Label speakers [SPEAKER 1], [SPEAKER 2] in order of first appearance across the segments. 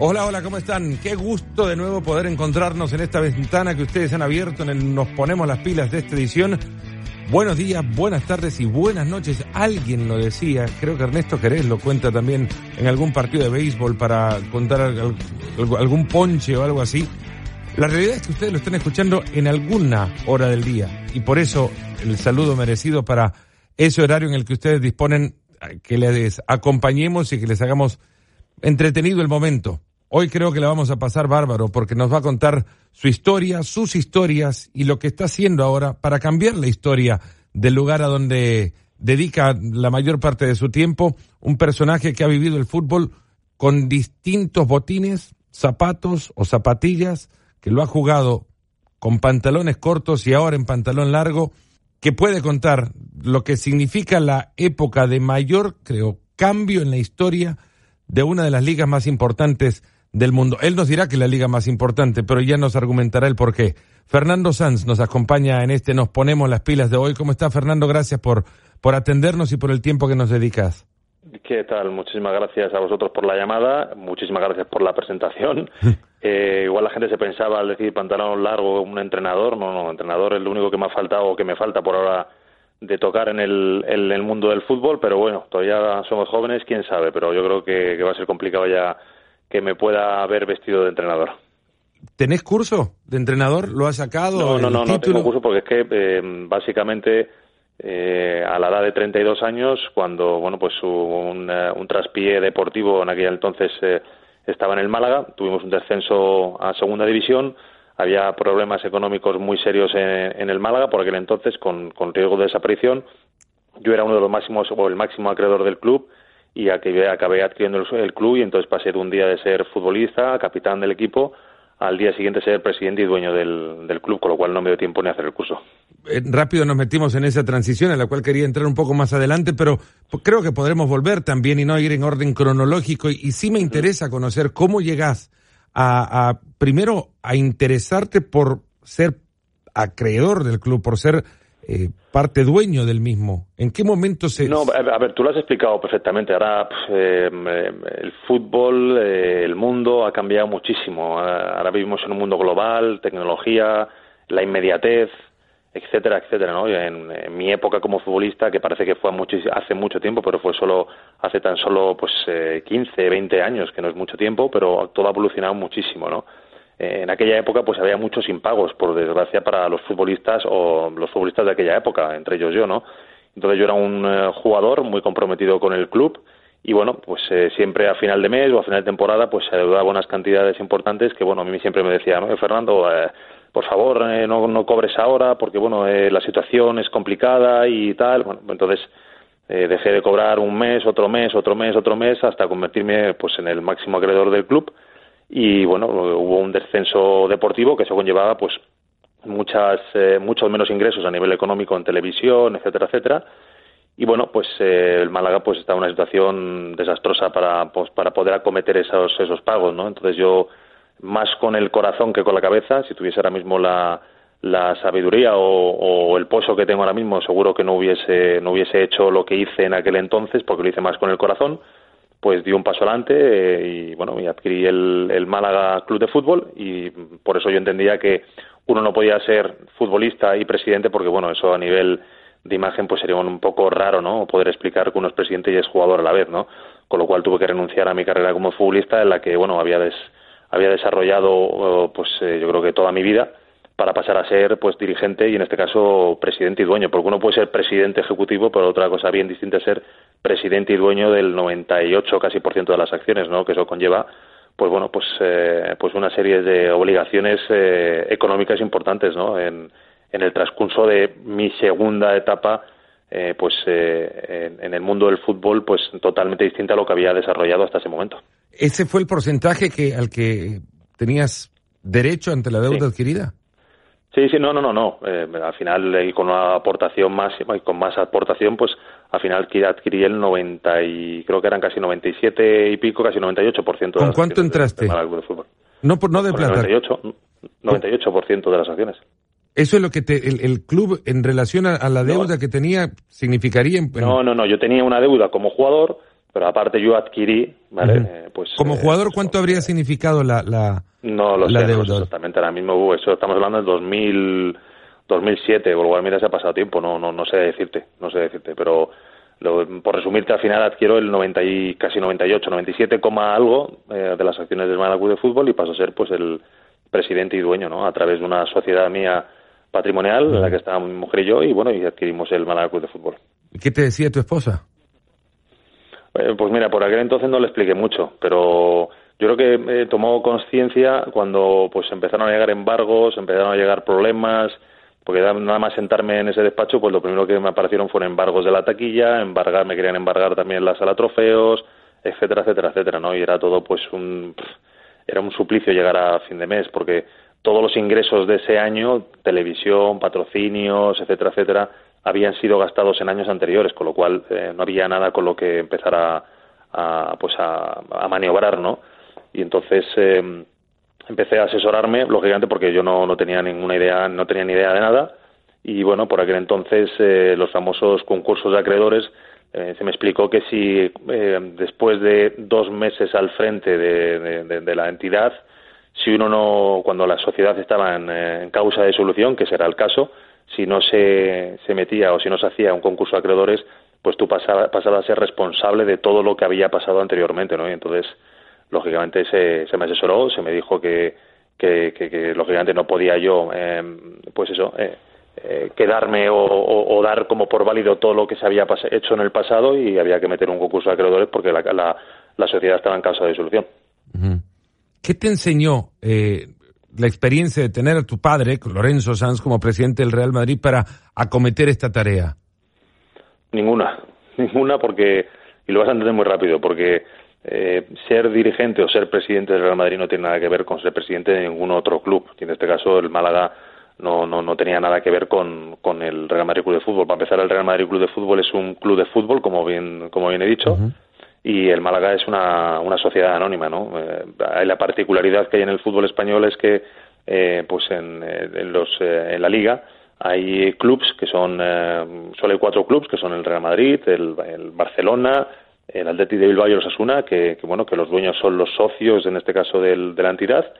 [SPEAKER 1] Hola, hola, ¿cómo están? Qué gusto de nuevo poder encontrarnos en esta ventana que ustedes han abierto en el Nos Ponemos las Pilas de esta edición. Buenos días, buenas tardes y buenas noches. Alguien lo decía, creo que Ernesto Jerez lo cuenta también en algún partido de béisbol para contar algún ponche o algo así. La realidad es que ustedes lo están escuchando en alguna hora del día y por eso el saludo merecido para ese horario en el que ustedes disponen que les acompañemos y que les hagamos entretenido el momento. Hoy creo que la vamos a pasar bárbaro porque nos va a contar su historia, sus historias y lo que está haciendo ahora para cambiar la historia del lugar a donde dedica la mayor parte de su tiempo, un personaje que ha vivido el fútbol con distintos botines, zapatos o zapatillas, que lo ha jugado con pantalones cortos y ahora en pantalón largo, que puede contar lo que significa la época de mayor, creo, cambio en la historia de una de las ligas más importantes del mundo. Él nos dirá que es la liga más importante, pero ya nos argumentará el por qué. Fernando Sanz nos acompaña en este Nos Ponemos las Pilas de hoy. ¿Cómo está Fernando? Gracias por, por atendernos y por el tiempo que nos dedicas.
[SPEAKER 2] ¿Qué tal? Muchísimas gracias a vosotros por la llamada, muchísimas gracias por la presentación. eh, igual la gente se pensaba al decir pantalón largo un entrenador, no, no, entrenador es lo único que me ha faltado o que me falta por ahora de tocar en el, el mundo del fútbol, pero bueno, todavía somos jóvenes, quién sabe, pero yo creo que, que va a ser complicado ya que me pueda haber vestido de entrenador.
[SPEAKER 1] ¿Tenés curso de entrenador? ¿Lo has sacado?
[SPEAKER 2] No, no, no, no tengo curso porque es que eh, básicamente eh, a la edad de 32 años, cuando bueno pues hubo un, eh, un traspié deportivo en aquel entonces eh, estaba en el Málaga, tuvimos un descenso a segunda división, había problemas económicos muy serios en, en el Málaga por aquel entonces con, con riesgo de desaparición. Yo era uno de los máximos o el máximo acreedor del club y acabé, acabé adquiriendo el, club y entonces pasé de un día de ser futbolista, capitán del equipo, al día siguiente ser presidente y dueño del, del, club, con lo cual no me dio tiempo ni hacer el curso.
[SPEAKER 1] Eh, rápido nos metimos en esa transición, a la cual quería entrar un poco más adelante, pero creo que podremos volver también y no ir en orden cronológico. Y, y sí me interesa conocer cómo llegas a, a, primero, a interesarte por ser acreedor del club, por ser eh, parte dueño del mismo. ¿En qué momento se...?
[SPEAKER 2] No, a ver, tú lo has explicado perfectamente. Ahora eh, el fútbol, eh, el mundo ha cambiado muchísimo. Ahora vivimos en un mundo global, tecnología, la inmediatez, etcétera, etcétera. ¿no? En, en, mi época como futbolista, que parece que fue hace mucho tiempo, pero fue solo hace tan solo pues eh, 15, 20 años, que no es mucho tiempo, pero todo ha evolucionado muchísimo, ¿no? En aquella época pues había muchos impagos, por desgracia, para los futbolistas o los futbolistas de aquella época, entre ellos yo, ¿no? Entonces yo era un eh, jugador muy comprometido con el club y bueno, pues eh, siempre a final de mes o a final de temporada pues se adeudaba unas cantidades importantes que bueno, a mí siempre me decía, ¿no? Fernando, eh, por favor, eh, no, no cobres ahora porque bueno, eh, la situación es complicada y tal. Bueno, entonces eh, dejé de cobrar un mes, otro mes, otro mes, otro mes hasta convertirme pues en el máximo acreedor del club y bueno hubo un descenso deportivo que eso conllevaba pues muchas eh, muchos menos ingresos a nivel económico en televisión etcétera etcétera. Y bueno pues eh, el Málaga pues está en una situación desastrosa para pues, para poder acometer esos esos pagos no entonces yo más con el corazón que con la cabeza si tuviese ahora mismo la la sabiduría o, o, el pozo que tengo ahora mismo seguro que no hubiese no hubiese hecho lo que hice en aquel entonces porque lo hice más con el corazón pues dio un paso adelante eh, y bueno y adquirí el, el, Málaga Club de Fútbol y por eso yo entendía que uno no podía ser futbolista y presidente porque bueno eso a nivel de imagen pues sería un poco raro no poder explicar que uno es presidente y es jugador a la vez no con lo cual tuve que renunciar a mi carrera como futbolista en la que bueno había des, había desarrollado pues eh, yo creo que toda mi vida para pasar a ser pues dirigente y en este caso presidente y dueño porque uno puede ser presidente ejecutivo pero otra cosa bien distinta es ser presidente y dueño del 98 casi por ciento de las acciones, ¿no? Que eso conlleva pues bueno, pues eh, pues una serie de obligaciones eh, económicas importantes, ¿no? En, en el transcurso de mi segunda etapa eh, pues eh, en, en, el mundo del fútbol pues totalmente distinta a lo que había desarrollado hasta ese momento.
[SPEAKER 1] ¿Ese fue el porcentaje que al que tenías derecho ante la deuda
[SPEAKER 2] sí.
[SPEAKER 1] adquirida?
[SPEAKER 2] Sí, sí, no, no, no, no. Eh, al final, con una aportación máxima y con más aportación, pues al final adquirí el 90 y creo que eran casi 97 y pico, casi 98% de
[SPEAKER 1] ¿Con cuánto entraste?
[SPEAKER 2] De, de fútbol.
[SPEAKER 1] No, por, no de plata.
[SPEAKER 2] 98, 98% de las acciones.
[SPEAKER 1] Eso es lo que te, el, el club en relación a, a la deuda no. que tenía significaría. En,
[SPEAKER 2] no, no, no. Yo tenía una deuda como jugador pero aparte yo adquirí, ¿vale?
[SPEAKER 1] pues, Como jugador, ¿cuánto habría significado la, la,
[SPEAKER 2] no lo sé, exactamente, ahora mismo, eso estamos hablando del 2000, 2007, por lo cual mira, se ha pasado tiempo, no, no, no sé decirte, no sé decirte, pero por resumirte, al final adquiero el 90 y casi 98, 97, algo eh, de las acciones del Málaga de Fútbol y paso a ser pues el presidente y dueño, ¿no? A través de una sociedad mía patrimonial en la que estábamos mi mujer y yo y bueno, y adquirimos el Club de Fútbol.
[SPEAKER 1] ¿Qué te decía tu esposa?
[SPEAKER 2] Eh, pues mira, por aquel entonces no le expliqué mucho, pero yo creo que eh, tomó conciencia cuando pues empezaron a llegar embargos, empezaron a llegar problemas, porque nada más sentarme en ese despacho, pues lo primero que me aparecieron fueron embargos de la taquilla, embargar, me querían embargar también la sala trofeos, etcétera, etcétera, etcétera, ¿no? Y era todo pues un era un suplicio llegar a fin de mes porque todos los ingresos de ese año, televisión, patrocinios, etcétera, etcétera, habían sido gastados en años anteriores, con lo cual eh, no había nada con lo que empezar a, pues a, maniobrar, ¿no? Y entonces eh, empecé a asesorarme, lógicamente porque yo no, no tenía ninguna idea, no tenía ni idea de nada, y bueno, por aquel entonces eh, los famosos concursos de acreedores eh, se me explicó que si eh, después de dos meses al frente de, la entidad, si uno no, cuando la sociedad estaba en, causa de solución, que será el caso, si no se, se, metía o si no se hacía un concurso de acreedores, pues tú pasabas pasaba a ser responsable de todo lo que había pasado anteriormente, ¿no? Y entonces lógicamente se, se me asesoró, se me dijo que, que, lógicamente no podía yo, eh, pues eso, eh, eh, quedarme o, dar como por válido todo lo que se había hecho en el pasado y había que meter un concurso de acreedores porque la, la, sociedad estaba en causa de disolución.
[SPEAKER 1] ¿Qué te enseñó la experiencia de tener a tu padre, Lorenzo Sanz, como presidente del Real Madrid para acometer esta tarea?
[SPEAKER 2] Ninguna, ninguna porque, y lo vas a entender muy rápido, porque eh, ser dirigente o ser presidente del Real Madrid no tiene nada que ver con ser presidente de ningún otro club. Y en este caso, el Málaga no, no, no tenía nada que ver con, con, el Real Madrid Club de Fútbol. Para empezar, el Real Madrid Club de Fútbol es un club de fútbol, como bien, como bien he dicho, y el Málaga es una, una sociedad anónima. ¿no? Eh, la particularidad que hay en el fútbol español es que eh, pues en, en, los, en la Liga hay clubs que son, solo hay cuatro clubs que son el Real Madrid, el, el Barcelona, el Atleti de Bilbao y el Osasuna, que, que, bueno, que los dueños son los socios, en este caso, del, de la entidad,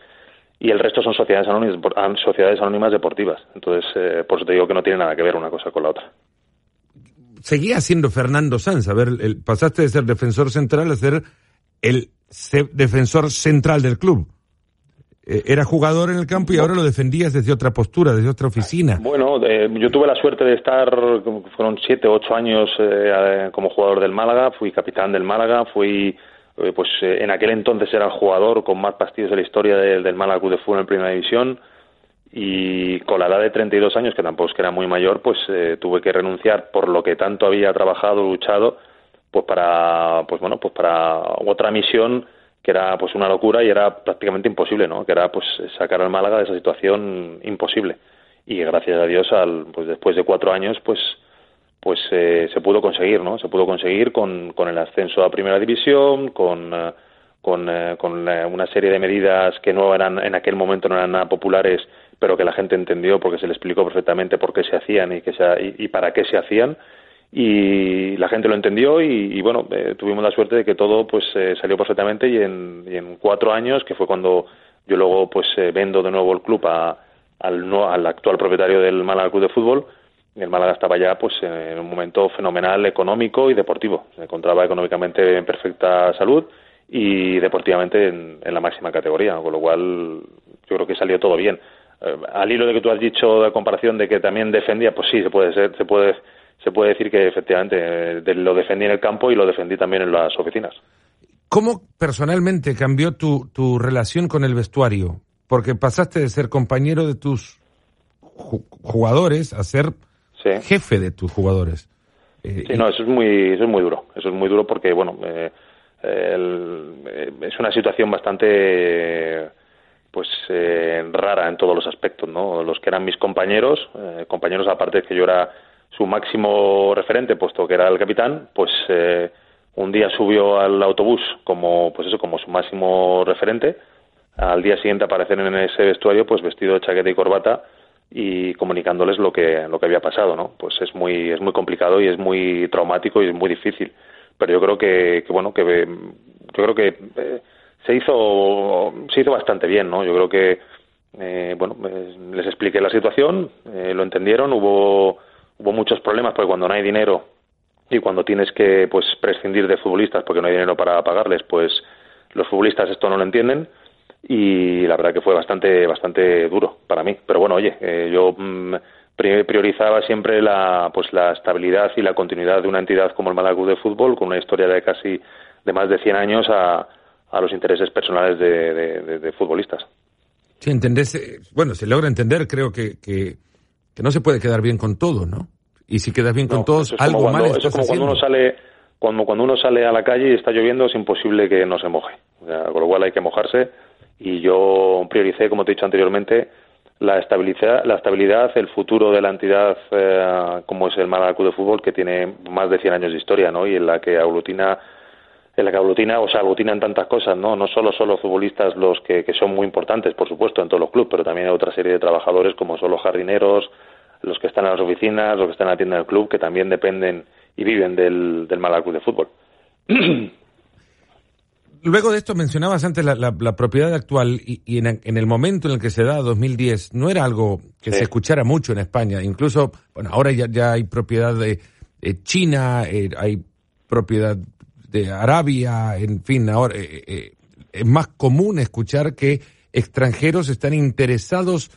[SPEAKER 2] y el resto son sociedades anónimas, sociedades anónimas deportivas. Entonces, eh, por eso te digo que no tiene nada que ver una cosa con la otra.
[SPEAKER 1] Seguía siendo Fernando Sanz, a ver, el, pasaste de ser defensor central a ser el defensor central del club. Eh, era jugador en el campo y ahora lo defendías desde otra postura, desde otra oficina.
[SPEAKER 2] Bueno, eh, yo tuve la suerte de estar, fueron siete, ocho años eh, como jugador del Málaga, fui capitán del Málaga, fui, pues en aquel entonces era el jugador con más partidos de la historia del Málaga Club de Fútbol en Primera División y con la edad de 32 años, que tampoco es que era muy mayor, pues tuve que renunciar por lo que tanto había trabajado, luchado, pues para, pues bueno, pues para otra misión que era pues una locura y era prácticamente imposible, ¿no? Que era pues sacar al Málaga de esa situación imposible. Y gracias a Dios, al, pues después de cuatro años, pues pues eh, se pudo conseguir, ¿no? Se pudo conseguir con, con el ascenso a Primera División, con eh, con, eh, con una serie de medidas que no eran en aquel momento no eran nada populares, pero que la gente entendió porque se le explicó perfectamente por qué se hacían y, que y para qué se hacían. Y la gente lo entendió y, bueno eh, tuvimos la suerte de que todo pues eh, salió perfectamente y en, cuatro años que fue cuando yo luego pues eh, vendo de nuevo el club a, al, no, al actual propietario del Málaga Club de Fútbol el Málaga estaba ya pues en un momento fenomenal económico y deportivo. Se encontraba económicamente en perfecta salud y deportivamente en, en la máxima categoría con lo cual yo creo que salió todo bien al hilo de que tú has dicho de comparación de que también defendía pues sí se puede ser se puede se puede decir que efectivamente eh, lo defendí en el campo y lo defendí también en las oficinas.
[SPEAKER 1] ¿Cómo personalmente cambió tu, tu relación con el vestuario? Porque pasaste de ser compañero de tus jugadores a ser jefe de tus jugadores.
[SPEAKER 2] Eh, sí, no, eso es muy, eso es muy duro. Eso es muy duro porque, bueno, eh, es una situación bastante pues rara en todos los aspectos, ¿no? Los que eran mis compañeros, compañeros aparte de que yo era su máximo referente, puesto que era el capitán, pues eh, un día subió al autobús como, pues eso, como su máximo referente. Al día siguiente aparecer en ese vestuario, pues vestido de chaqueta y corbata y comunicándoles lo que, lo que había pasado, ¿no? Pues es muy, es muy complicado y es muy traumático y es muy difícil. pero yo creo que, bueno, que yo creo que eh, se hizo se hizo bastante bien, ¿no? Yo creo que eh, bueno, les expliqué la situación, eh, lo entendieron, hubo hubo muchos problemas porque cuando no hay dinero y cuando tienes que pues prescindir de futbolistas porque no hay dinero para pagarles, pues los futbolistas esto no lo entienden y la verdad que fue bastante bastante duro para mí. Pero bueno, oye, eh, yo mm, priorizaba siempre la pues la estabilidad y la continuidad de una entidad como el Málaga de Fútbol con una historia de casi de más de 100 años a, a los intereses personales de, de, futbolistas.
[SPEAKER 1] Sí, entendés, eh, bueno, se logra entender, creo que, que, no se puede quedar bien con todo, ¿no? Y si quedas bien con todos, algo
[SPEAKER 2] cuando,
[SPEAKER 1] mal estás
[SPEAKER 2] como cuando uno sale cuando, cuando uno sale a la calle y está lloviendo es imposible que no se moje. O sea, con lo cual hay que mojarse y yo prioricé, como te he dicho anteriormente, la estabilidad, la estabilidad el futuro de la entidad eh, como es el Málaga Club de Fútbol, que tiene más de 100 años de historia, ¿no? Y en la que aglutina en la que aglutina, o sea, aglutinan tantas cosas, ¿no? No solo son los futbolistas los que, que son muy importantes, por supuesto, en todos los clubes, pero también hay otra serie de trabajadores como son los jardineros, los que están en las oficinas, los que están en la tienda del club, que también dependen y viven del, del Málaga Club de Fútbol.
[SPEAKER 1] Luego de esto mencionabas antes la, propiedad actual y, en, el momento en el que se da 2010 no era algo que se escuchara mucho en España. Incluso, bueno, ahora ya, ya hay propiedad de, China, eh, hay propiedad de Arabia, en fin, ahora eh, eh, es más común escuchar que extranjeros están interesados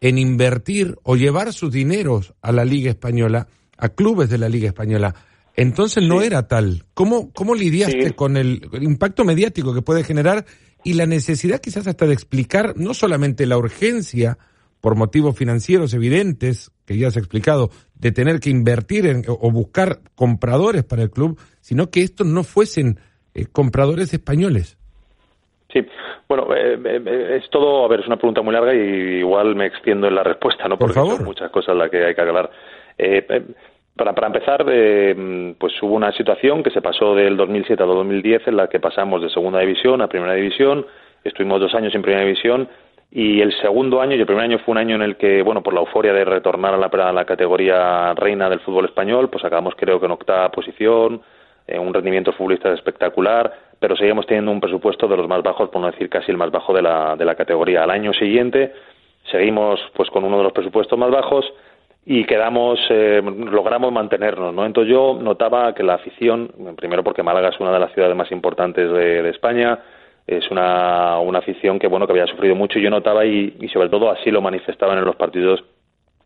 [SPEAKER 1] en invertir o llevar sus dineros a la Liga Española, a clubes de la Liga Española. Entonces no era tal. ¿Cómo, cómo lidiaste con el, impacto mediático que puede generar y la necesidad quizás hasta de explicar no solamente la urgencia por motivos financieros evidentes, que ya has explicado, de tener que invertir en, o buscar compradores para el club, sino que estos no fuesen eh, compradores españoles?
[SPEAKER 2] Sí, bueno, eh, eh, es todo, a ver, es una pregunta muy larga y igual me extiendo en la respuesta, ¿no?
[SPEAKER 1] Porque Por favor.
[SPEAKER 2] son muchas cosas las que hay que aclarar. Eh, para, para empezar, eh, pues hubo una situación que se pasó del 2007 al 2010 en la que pasamos de segunda división a primera división, estuvimos dos años en primera división y el segundo año y el primer año fue un año en el que, bueno, por la euforia de retornar a la, la categoría reina del fútbol español, pues acabamos creo que en octava posición, eh, un rendimiento futbolista espectacular, pero seguimos teniendo un presupuesto de los más bajos, por no decir casi el más bajo de la, de la categoría. Al año siguiente seguimos pues con uno de los presupuestos más bajos y quedamos, eh, logramos mantenernos, ¿no? Entonces yo notaba que la afición, primero porque Málaga es una de las ciudades más importantes de, España, es una, una, afición que, bueno, que había sufrido mucho y yo notaba y, sobre todo así lo manifestaban en los partidos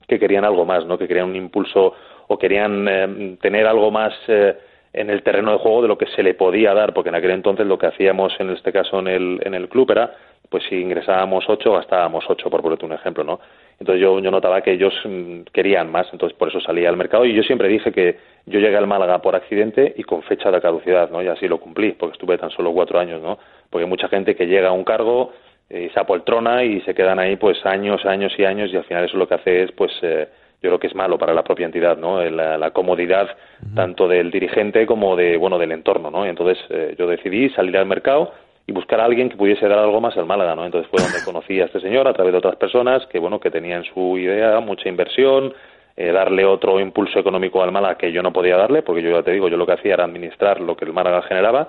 [SPEAKER 2] que querían algo más, ¿no? Que querían un impulso o querían eh, tener algo más eh, en el terreno de juego de lo que se le podía dar, porque en aquel entonces lo que hacíamos en este caso en el, en el club era, pues si ingresábamos ocho, gastábamos ocho, por ponerte un ejemplo, ¿no? Entonces yo, yo notaba que ellos mm, querían más, entonces por eso salía al mercado y yo siempre dije que yo llegué al Málaga por accidente y con fecha de caducidad, ¿no? Y así lo cumplí, porque estuve tan solo cuatro años, ¿no? Porque hay mucha gente que llega a un cargo y se apoltrona y se quedan ahí pues años, años y años y al final eso lo que hace es pues eh, yo creo que es malo para la propia entidad, ¿no? La, la comodidad tanto del dirigente como de bueno del entorno, ¿no? Y entonces eh, yo decidí salir al mercado y buscar a alguien que pudiese dar algo más al Málaga, ¿no? Entonces fue donde conocí a este señor a través de otras personas que, bueno, que tenían su idea, mucha inversión, eh, darle otro impulso económico al Málaga que yo no podía darle, porque yo ya te digo, yo lo que hacía era administrar lo que el Málaga generaba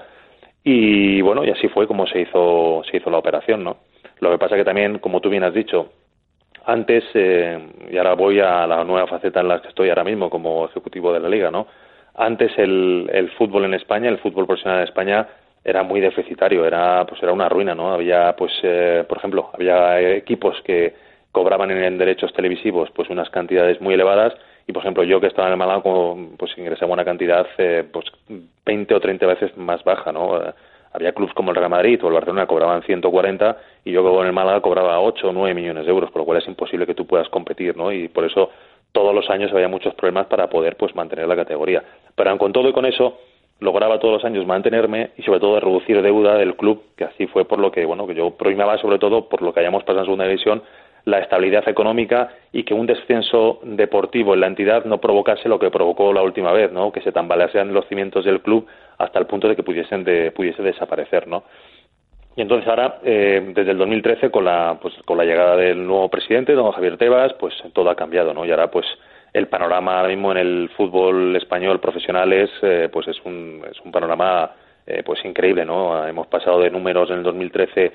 [SPEAKER 2] y, bueno, y así fue como se hizo, se hizo la operación, ¿no? Lo que pasa que también, como tú bien has dicho, antes, eh, y ahora voy a la nueva faceta en la que estoy ahora mismo como ejecutivo de la Liga, ¿no? Antes el, el fútbol en España, el fútbol profesional en España, era muy deficitario, era pues era una ruina, ¿no? Había pues eh, por ejemplo, había equipos que cobraban en derechos televisivos pues unas cantidades muy elevadas y por ejemplo yo que estaba en el Málaga pues ingresaba una cantidad eh, pues 20 o 30 veces más baja, ¿no? había clubes como el Real Madrid o el Barcelona cobraban 140 y yo en el Málaga cobraba 8 o 9 millones de euros, por lo cual es imposible que tú puedas competir, ¿no? Y por eso todos los años había muchos problemas para poder pues mantener la categoría. Pero con todo y con eso lograba todos los años mantenerme y sobre todo reducir deuda del club, que así fue por lo que, bueno, que yo primaba sobre todo por lo que hayamos pasado en segunda división, la estabilidad económica y que un descenso deportivo en la entidad no provocase lo que provocó la última vez, ¿no? Que se tambaleasen los cimientos del club hasta el punto de que pudiesen de, pudiese desaparecer, ¿no? Y entonces ahora, eh, desde el 2013, con la, pues, con la llegada del nuevo presidente, don Javier Tebas, pues todo ha cambiado, ¿no? Y ahora, pues, el panorama ahora mismo en el fútbol español profesional es, eh, pues es un, es un panorama eh, pues increíble, ¿no? Hemos pasado de números en el 2013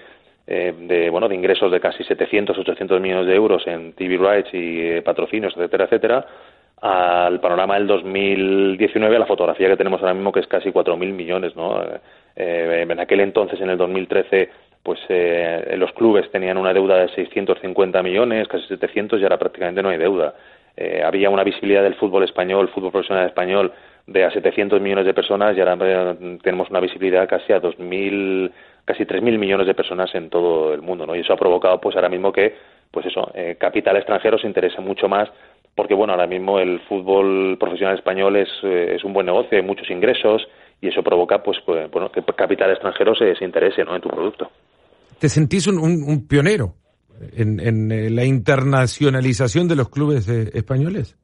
[SPEAKER 2] eh, de bueno de ingresos de casi 700 800 millones de euros en TV rights y patrocinios etcétera etcétera al panorama del 2019 la fotografía que tenemos ahora mismo que es casi 4.000 millones no en aquel entonces en el 2013 pues los clubes tenían una deuda de 650 millones casi 700 y ahora prácticamente no hay deuda. Eh, había una visibilidad del fútbol español, fútbol profesional español, de a 700 millones de personas y ahora eh, tenemos una visibilidad casi a 2.000, casi 3.000 millones de personas en todo el mundo, ¿no? Y eso ha provocado, pues ahora mismo que, pues eso, eh, capital extranjero se interese mucho más porque, bueno, ahora mismo el fútbol profesional español es, es un buen negocio, hay muchos ingresos y eso provoca, pues, pues bueno, que capital extranjero se, se interese, ¿no? En tu producto.
[SPEAKER 1] ¿Te sentís un, un pionero? en, eh, la internacionalización de los clubes eh, españoles?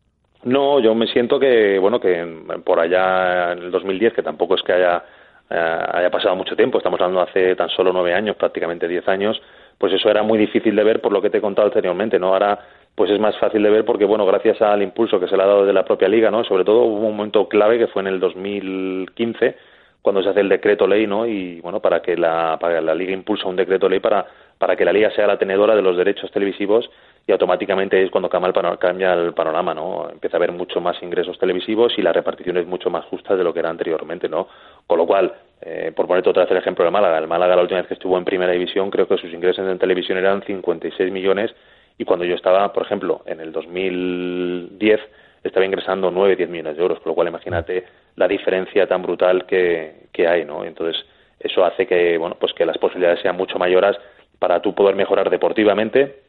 [SPEAKER 2] No, yo me siento que, bueno, que por allá en el 2010, que tampoco es que haya, eh, haya pasado mucho tiempo, estamos hablando hace tan solo nueve años, prácticamente diez años, pues eso era muy difícil de ver por lo que te he contado anteriormente, ¿no? Ahora, pues es más fácil de ver porque, bueno, gracias al impulso que se le ha dado desde la propia liga, ¿no? Sobre todo hubo un momento clave que fue en el 2015, cuando se hace el decreto ley, ¿no? Y bueno, para que la, para la liga impulsa un decreto ley para, para que la liga sea la tenedora de los derechos televisivos y automáticamente es cuando cambia el, panorama, cambia el panorama, ¿no? Empieza a haber mucho más ingresos televisivos y la repartición es mucho más justa de lo que era anteriormente, ¿no? Con lo cual, eh, por ponerte otra vez el ejemplo de Málaga, el Málaga la última vez que estuvo en primera división creo que sus ingresos en televisión eran 56 millones y cuando yo estaba, por ejemplo, en el 2010 estaba ingresando 9, 10 millones de euros, con lo cual imagínate la diferencia tan brutal que, que hay, ¿no? Entonces, eso hace que, bueno, pues que las posibilidades sean mucho mayores para tú poder mejorar deportivamente,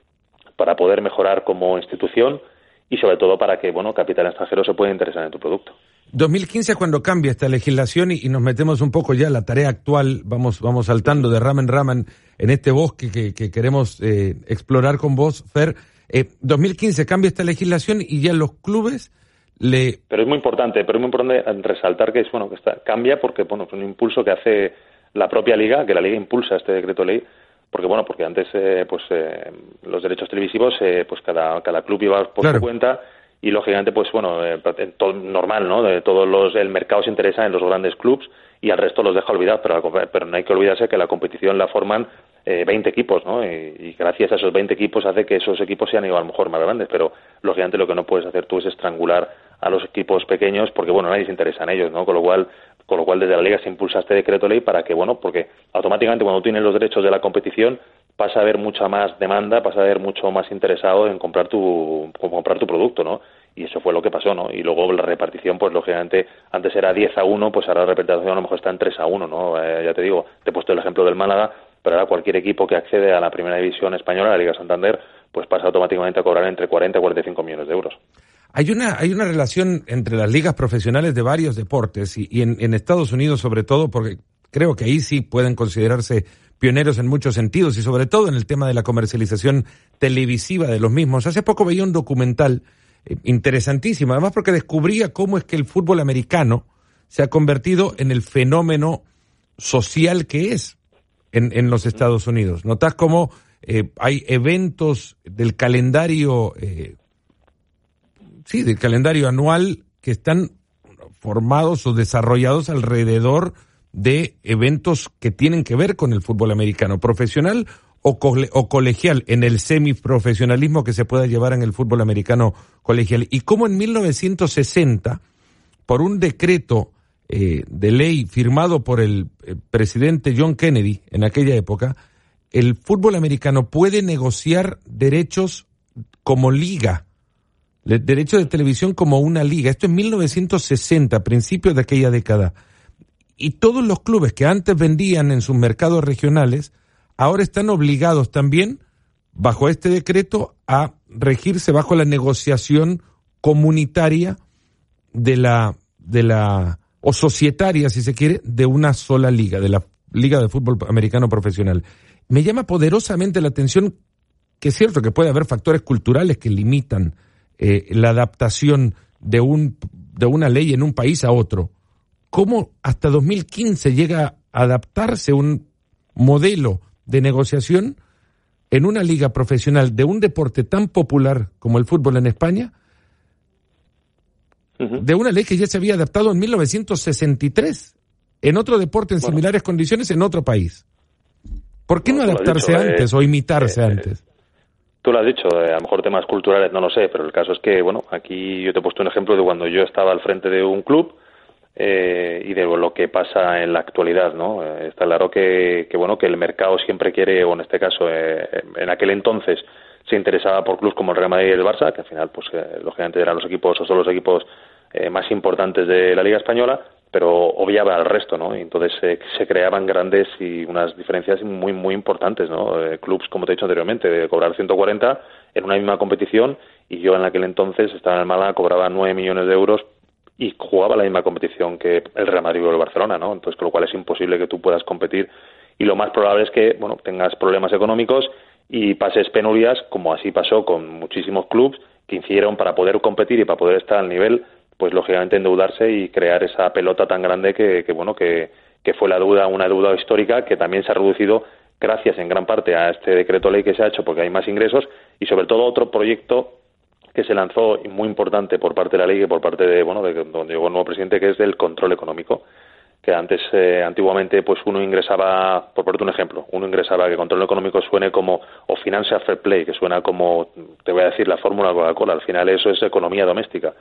[SPEAKER 2] para poder mejorar como institución y sobre todo para que, bueno, capital extranjero se pueda interesar en tu producto.
[SPEAKER 1] 2015 es cuando cambia esta legislación y, nos metemos un poco ya en la tarea actual, vamos, vamos saltando de rama en rama en, este bosque que, queremos eh, explorar con vos, Fer. 2015 eh, cambia esta legislación y ya los clubes le...
[SPEAKER 2] Pero es muy importante, pero es muy importante resaltar que es bueno que está, cambia porque bueno, es un impulso que hace la propia liga, que la liga impulsa este decreto ley, porque bueno, porque antes eh, pues eh, los derechos televisivos eh, pues cada, cada club iba por su cuenta y lógicamente pues bueno, todo, normal, ¿no? De todos los el mercado se interesa en los grandes clubs y al resto los deja olvidar, pero, pero no hay que olvidarse que la competición la forman eh, 20 equipos, ¿no? Y, gracias a esos 20 equipos hace que esos equipos sean igual a lo mejor más grandes, pero lógicamente lo que no puedes hacer tú es estrangular a los equipos pequeños porque, bueno, nadie se interesa en ellos, ¿no? Con lo cual, con lo cual desde la Liga se impulsa este decreto ley para que, bueno, porque automáticamente cuando tienes los derechos de la competición pasa a haber mucha más demanda, pasa a haber mucho más interesado en comprar tu, comprar tu producto, ¿no? Y eso fue lo que pasó, ¿no? Y luego la repartición, pues lógicamente, antes era 10 a 1, pues ahora la repartición a lo mejor está en 3 a 1, ¿no? Eh, ya te digo, te he puesto el ejemplo del Málaga, pero ahora cualquier equipo que accede a la primera división española, la Liga Santander, pues pasa automáticamente a cobrar entre 40 y 45 millones de euros.
[SPEAKER 1] Hay una, hay una relación entre las ligas profesionales de varios deportes y, en, Estados Unidos sobre todo, porque creo que ahí sí pueden considerarse pioneros en muchos sentidos y sobre todo en el tema de la comercialización televisiva de los mismos. Hace poco veía un documental interesantísimo, además porque descubría cómo es que el fútbol americano se ha convertido en el fenómeno social que es en, en los Estados Unidos. Notas cómo eh, hay eventos del calendario, eh, sí, del calendario anual que están formados o desarrollados alrededor de eventos que tienen que ver con el fútbol americano, profesional o, colegial, en el semiprofesionalismo que se pueda llevar en el fútbol americano colegial. Y como en 1960, por un decreto eh, de ley firmado por el eh, presidente John Kennedy en aquella época, el fútbol americano puede negociar derechos como liga, derecho de televisión como una liga. Esto en 1960, principios de aquella década. Y todos los clubes que antes vendían en sus mercados regionales, ahora están obligados también, bajo este decreto, a regirse bajo la negociación comunitaria de la, de la, o societaria, si se quiere, de una sola liga, de la Liga de Fútbol Americano Profesional. Me llama poderosamente la atención que es cierto que puede haber factores culturales que limitan eh, la adaptación de, un, de una ley en un país a otro, cómo hasta 2015 llega a adaptarse un modelo de negociación en una liga profesional de un deporte tan popular como el fútbol en España de una ley que ya se había adaptado en 1963 en otro deporte en similares condiciones en otro país. ¿Por qué no, adaptarse eh, antes o imitarse eh, antes?
[SPEAKER 2] Tú lo has dicho, a lo mejor temas culturales no lo sé, pero el caso es que, bueno, aquí yo te he puesto un ejemplo de cuando yo estaba al frente de un club eh, y de lo que pasa en la actualidad, ¿no? Eh, está claro que, que, bueno, que el mercado siempre quiere, o en este caso, eh, en aquel entonces se interesaba por clubes como el Real Madrid y el Barça, que al final, pues, lógicamente eran los equipos o son los equipos más importantes de la Liga Española, pero obviaba al resto, ¿no? Y entonces se creaban grandes y unas diferencias muy, muy importantes, ¿no? clubs, como te he dicho anteriormente, de cobrar 140 en una misma competición y yo en aquel entonces estaba en el Málaga, cobraba 9 millones de euros y jugaba la misma competición que el Real Madrid o el Barcelona, ¿no? Entonces, con lo cual es imposible que tú puedas competir y lo más probable es que, bueno, tengas problemas económicos y pases penurias, como así pasó con muchísimos clubes que hicieron para poder competir y para poder estar al nivel, pues lógicamente endeudarse y crear esa pelota tan grande que, bueno, que, que fue la deuda, una deuda histórica que también se ha reducido gracias en gran parte a este decreto ley que se ha hecho porque hay más ingresos y sobre todo otro proyecto que se lanzó muy importante por parte de la ley y por parte de bueno de donde llegó el nuevo presidente que es del control económico que antes eh, antiguamente pues uno ingresaba por ponerte un ejemplo uno ingresaba que control económico suene como o financial fair play que suena como te voy a decir la fórmula Coca-Cola al final eso es economía doméstica.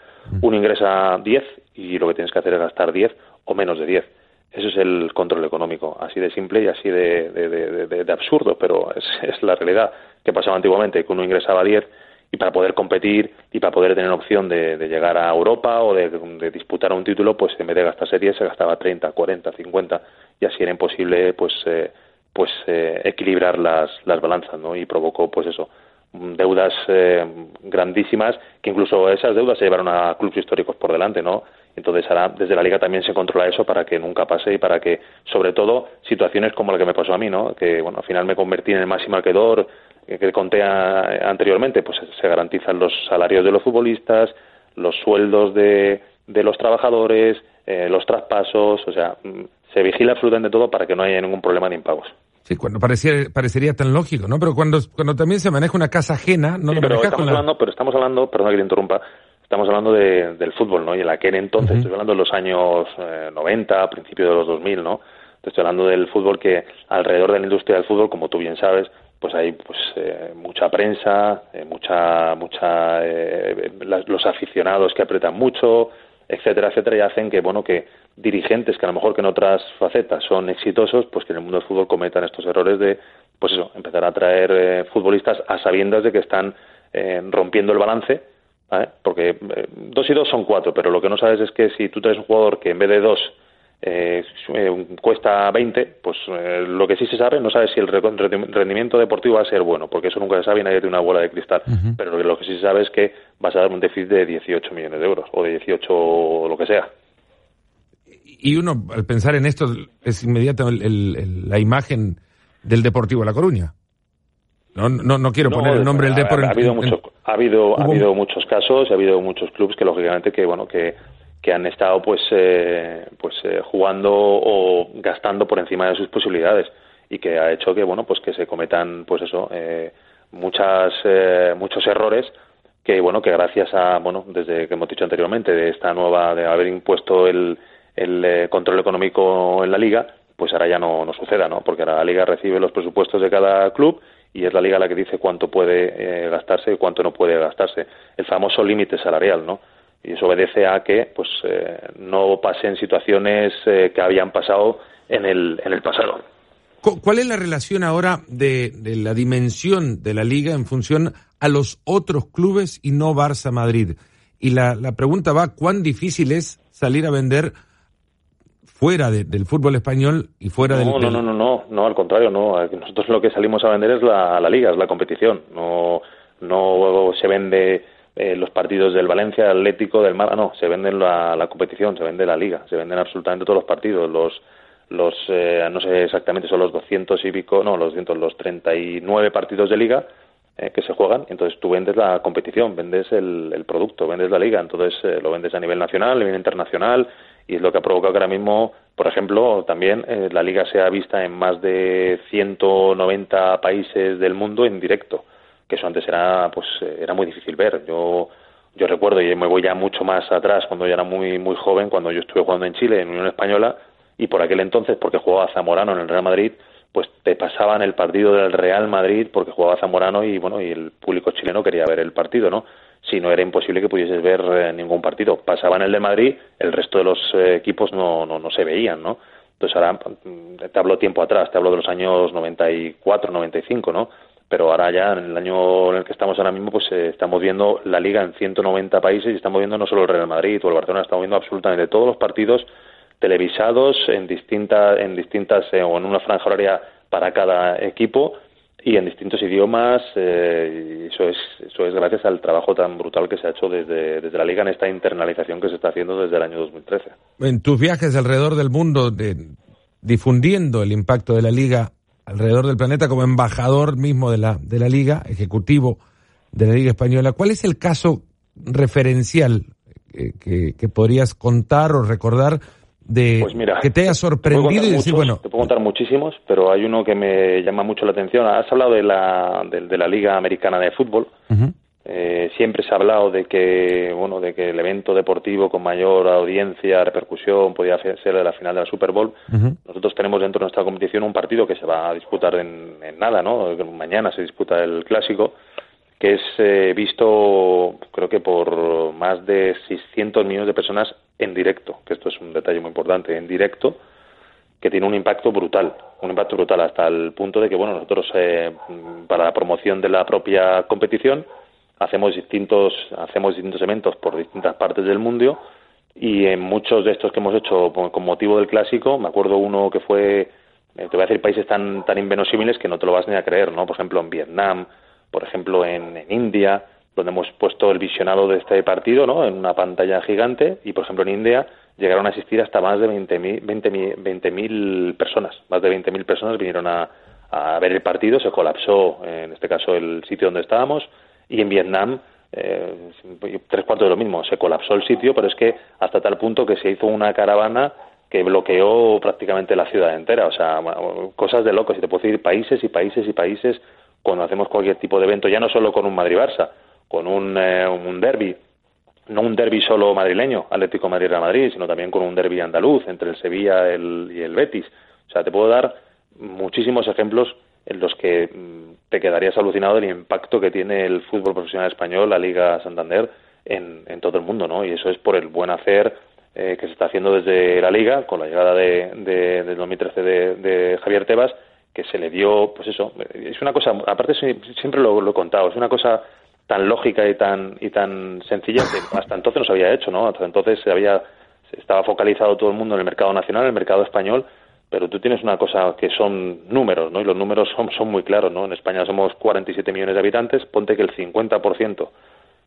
[SPEAKER 2] Uno ingresa 10 y lo que tienes que hacer es gastar 10 o menos de 10 eso es el control económico, así de simple y así de, de, de, absurdo, pero es, es, la realidad que pasaba antiguamente, que uno ingresaba 10 y para poder competir y para poder tener opción de, llegar a Europa o de, disputar un título, pues en vez de gastar series se gastaba 30, 40, 50 y así era imposible pues eh, pues eh, equilibrar las, las balanzas, ¿no? Y provocó pues eso, deudas eh, grandísimas que incluso esas deudas se llevaron a clubes históricos por delante, ¿no? Entonces ahora desde la liga también se controla eso para que nunca pase y para que sobre todo situaciones como la que me pasó a mí, ¿no? Que bueno, al final me convertí en el máximo alquedor, que conté anteriormente, pues se garantizan los salarios de los futbolistas, los sueldos de, de los trabajadores, eh, los traspasos, o sea, mm, se vigila absolutamente todo para que no haya ningún problema de impagos.
[SPEAKER 1] Sí, cuando pareciera, parecería tan lógico, ¿no? Pero cuando, cuando también se maneja una casa ajena, no lo
[SPEAKER 2] pero estamos hablando, Pero estamos hablando, perdón que te interrumpa, estamos hablando de, del fútbol, ¿no? Y en aquel entonces, estoy hablando de los años eh, 90, principios de los 2000, ¿no? estoy hablando del fútbol que alrededor de la industria del fútbol, como tú bien sabes, pues hay pues eh, mucha prensa, eh, mucha mucha eh, los aficionados que apretan mucho, etcétera, etcétera, y hacen que bueno que dirigentes que a lo mejor que en otras facetas son exitosos, pues que en el mundo del fútbol cometan estos errores de pues eso, empezar a traer futbolistas a sabiendas de que están rompiendo el balance, porque dos y dos son cuatro, pero lo que no sabes es que si tú traes un jugador que en vez de dos eh, eh, cuesta 20, pues eh, lo que sí se sabe, no sabe si el rendimiento deportivo va a ser bueno, porque eso nunca se sabe y nadie tiene una bola de cristal. Pero lo que sí se sabe es que vas a dar un déficit de 18 millones de euros, o de 18 o lo que sea.
[SPEAKER 1] Y uno, al pensar en esto, es inmediato la imagen del Deportivo de La Coruña. No, no, no quiero poner el nombre del Deportivo.
[SPEAKER 2] Ha, habido, ha habido, ha habido muchos casos, ha habido muchos clubes que lógicamente que bueno que que han estado pues eh, pues eh, jugando o gastando por encima de sus posibilidades y que ha hecho que bueno pues que se cometan pues eso eh, muchas muchos errores que bueno que gracias a bueno desde que hemos dicho anteriormente de esta nueva de haber impuesto el, el control económico en la liga pues ahora ya no, no suceda no porque ahora la liga recibe los presupuestos de cada club y es la liga la que dice cuánto puede gastarse y cuánto no puede gastarse. El famoso límite salarial no y eso obedece a que pues eh, no pasen situaciones eh, que habían pasado en el, en el pasado.
[SPEAKER 1] ¿Cuál es la relación ahora de, de, la dimensión de la liga en función a los otros clubes y no Barça Madrid? Y la, la pregunta va, ¿cuán difícil es salir a vender fuera del fútbol español y fuera
[SPEAKER 2] del,
[SPEAKER 1] No,
[SPEAKER 2] no, no, no, no, al contrario, no. Nosotros lo que salimos a vender es la, la liga, es la competición. No, no se vende eh, los partidos del Valencia, Atlético, del Málaga, no, se venden la, la competición, se vende la liga, se venden absolutamente todos los partidos, los los eh, no sé exactamente son los 200 y pico, no, los 200, los 39 partidos de liga eh, que se juegan, entonces tú vendes la competición, vendes el, el producto, vendes la liga, entonces eh, lo vendes a nivel nacional, a nivel internacional y es lo que ha provocado que ahora mismo, por ejemplo, también eh, la liga sea vista en más de 190 países del mundo en directo que eso antes era pues era muy difícil ver yo Yo recuerdo, y me voy ya mucho más atrás, cuando yo era muy, muy joven, cuando yo estuve jugando en Chile, en Unión Española, y por aquel entonces, porque jugaba Zamorano en el Real Madrid, pues te pasaban el partido del Real Madrid porque jugaba Zamorano y bueno y el público chileno quería ver el partido, ¿no? Si no era imposible que pudieses ver eh, ningún partido. Pasaban el de Madrid, el resto de los eh, equipos no, no, no se veían, ¿no? Entonces ahora mm, te hablo tiempo atrás, te hablo de los años 94, 95, ¿no? Pero ahora ya en el año en el que estamos ahora mismo, pues eh, estamos viendo la liga en 190 países y estamos viendo no solo el Real Madrid o el Barcelona, estamos viendo absolutamente todos los partidos televisados en distintas, en distintas eh, o en una franja horaria para cada equipo y en distintos idiomas. Eh, y eso es eso es gracias al trabajo tan brutal que se ha hecho desde, desde la liga en esta internalización que se está haciendo desde el año 2013.
[SPEAKER 1] En tus viajes alrededor del mundo, de, difundiendo el impacto de la liga alrededor del planeta como embajador mismo de la de la liga, ejecutivo de la liga española, ¿cuál es el caso referencial eh, que, que podrías contar o recordar de
[SPEAKER 2] pues mira,
[SPEAKER 1] que te haya sorprendido
[SPEAKER 2] te
[SPEAKER 1] y decir,
[SPEAKER 2] muchos,
[SPEAKER 1] bueno...
[SPEAKER 2] Te puedo contar muchísimos, pero hay uno que me llama mucho la atención. Has hablado de la, de, de la Liga Americana de Fútbol.
[SPEAKER 1] Uh -huh.
[SPEAKER 2] Eh, siempre se ha hablado de que, bueno, de que el evento deportivo con mayor audiencia, repercusión, podía ser la final de la Super Bowl.
[SPEAKER 1] Uh -huh.
[SPEAKER 2] Nosotros tenemos dentro de nuestra competición un partido que se va a disputar en, en nada, ¿no? Mañana se disputa el Clásico que es eh, visto creo que por más de 600 millones de personas en directo, que esto es un detalle muy importante, en directo, que tiene un impacto brutal, un impacto brutal hasta el punto de que, bueno, nosotros eh, para la promoción de la propia competición hacemos distintos, hacemos distintos eventos por distintas partes del mundo y en muchos de estos que hemos hecho con motivo del clásico, me acuerdo uno que fue, eh, te voy a decir países tan, tan inverosímiles que no te lo vas ni a creer, ¿no? Por ejemplo, en Vietnam, por ejemplo, en, India, donde hemos puesto el visionado de este partido ¿no? en una pantalla gigante, y por ejemplo en India llegaron a asistir hasta más de 20.000 20, 20 personas. Más de 20.000 personas vinieron a, a, ver el partido, se colapsó, en este caso, el sitio donde estábamos, y en Vietnam. Eh, tres cuartos de lo mismo, se colapsó el sitio, pero es que hasta tal punto que se hizo una caravana que bloqueó prácticamente la ciudad entera, o sea, cosas de locos, y te puedo decir países y países y países cuando hacemos cualquier tipo de evento, ya no solo con un Madrid-Barça, con un, eh, un derby, no un derby solo madrileño, Atlético Madrid-Real Madrid, sino también con un derby andaluz entre el Sevilla el, y el Betis. O sea, te puedo dar muchísimos ejemplos en los que mm, te quedarías alucinado del impacto que tiene el fútbol profesional español, la Liga Santander, en, todo el mundo, ¿no? Y eso es por el buen hacer eh, que se está haciendo desde la Liga, con la llegada de, de, del 2013 de, de Javier Tebas, que se le dio, pues eso, es una cosa, aparte siempre lo, lo, he contado, es una cosa tan lógica y tan y tan sencilla que hasta entonces no se había hecho, ¿no? Hasta entonces se había estaba focalizado todo el mundo en el mercado nacional, en el mercado español, pero tú tienes una cosa que son números, ¿no? Y los números son, son muy claros, ¿no? En España somos 47 millones de habitantes, ponte que el 50%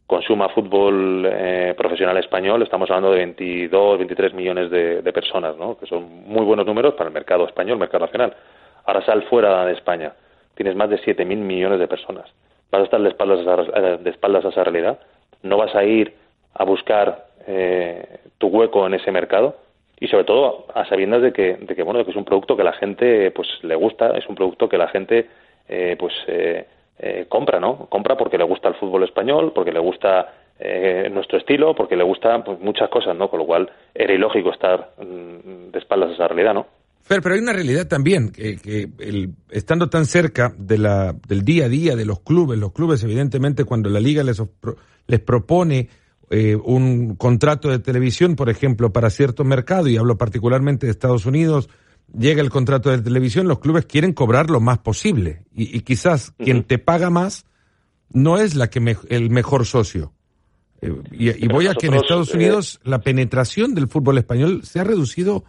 [SPEAKER 2] consuma fútbol eh, profesional español, estamos hablando de 22, 23 millones de, personas, ¿no? Que son muy buenos números para el mercado español, mercado nacional Ahora sal fuera de España. Tienes más de 7.000 millones de personas. ¿Vas a estar de espaldas a espaldas a esa realidad? ¿No vas a ir a buscar eh, tu hueco en ese mercado? Y sobre todo a sabiendas de que, de que, bueno, de que es un producto que la gente pues le gusta, es un producto que la gente eh, pues eh, eh, compra, ¿no? Compra porque le gusta el fútbol español, porque le gusta eh, nuestro estilo, porque le gusta pues, muchas cosas, ¿no? Con lo cual era ilógico estar mm, de espaldas a esa realidad, ¿no?
[SPEAKER 1] Pero, pero hay una realidad también, que, que el, estando tan cerca de la, del día a día de los clubes, los clubes evidentemente cuando la liga les, les propone eh, un contrato de televisión, por ejemplo, para cierto mercado, y hablo particularmente de Estados Unidos, llega el contrato de televisión, los clubes quieren cobrar lo más posible. Y, y quizás uh -huh. quien te paga más no es la que me, el mejor socio. Eh, y, y voy nosotros, a que en Estados Unidos eh... la penetración del fútbol español se ha reducido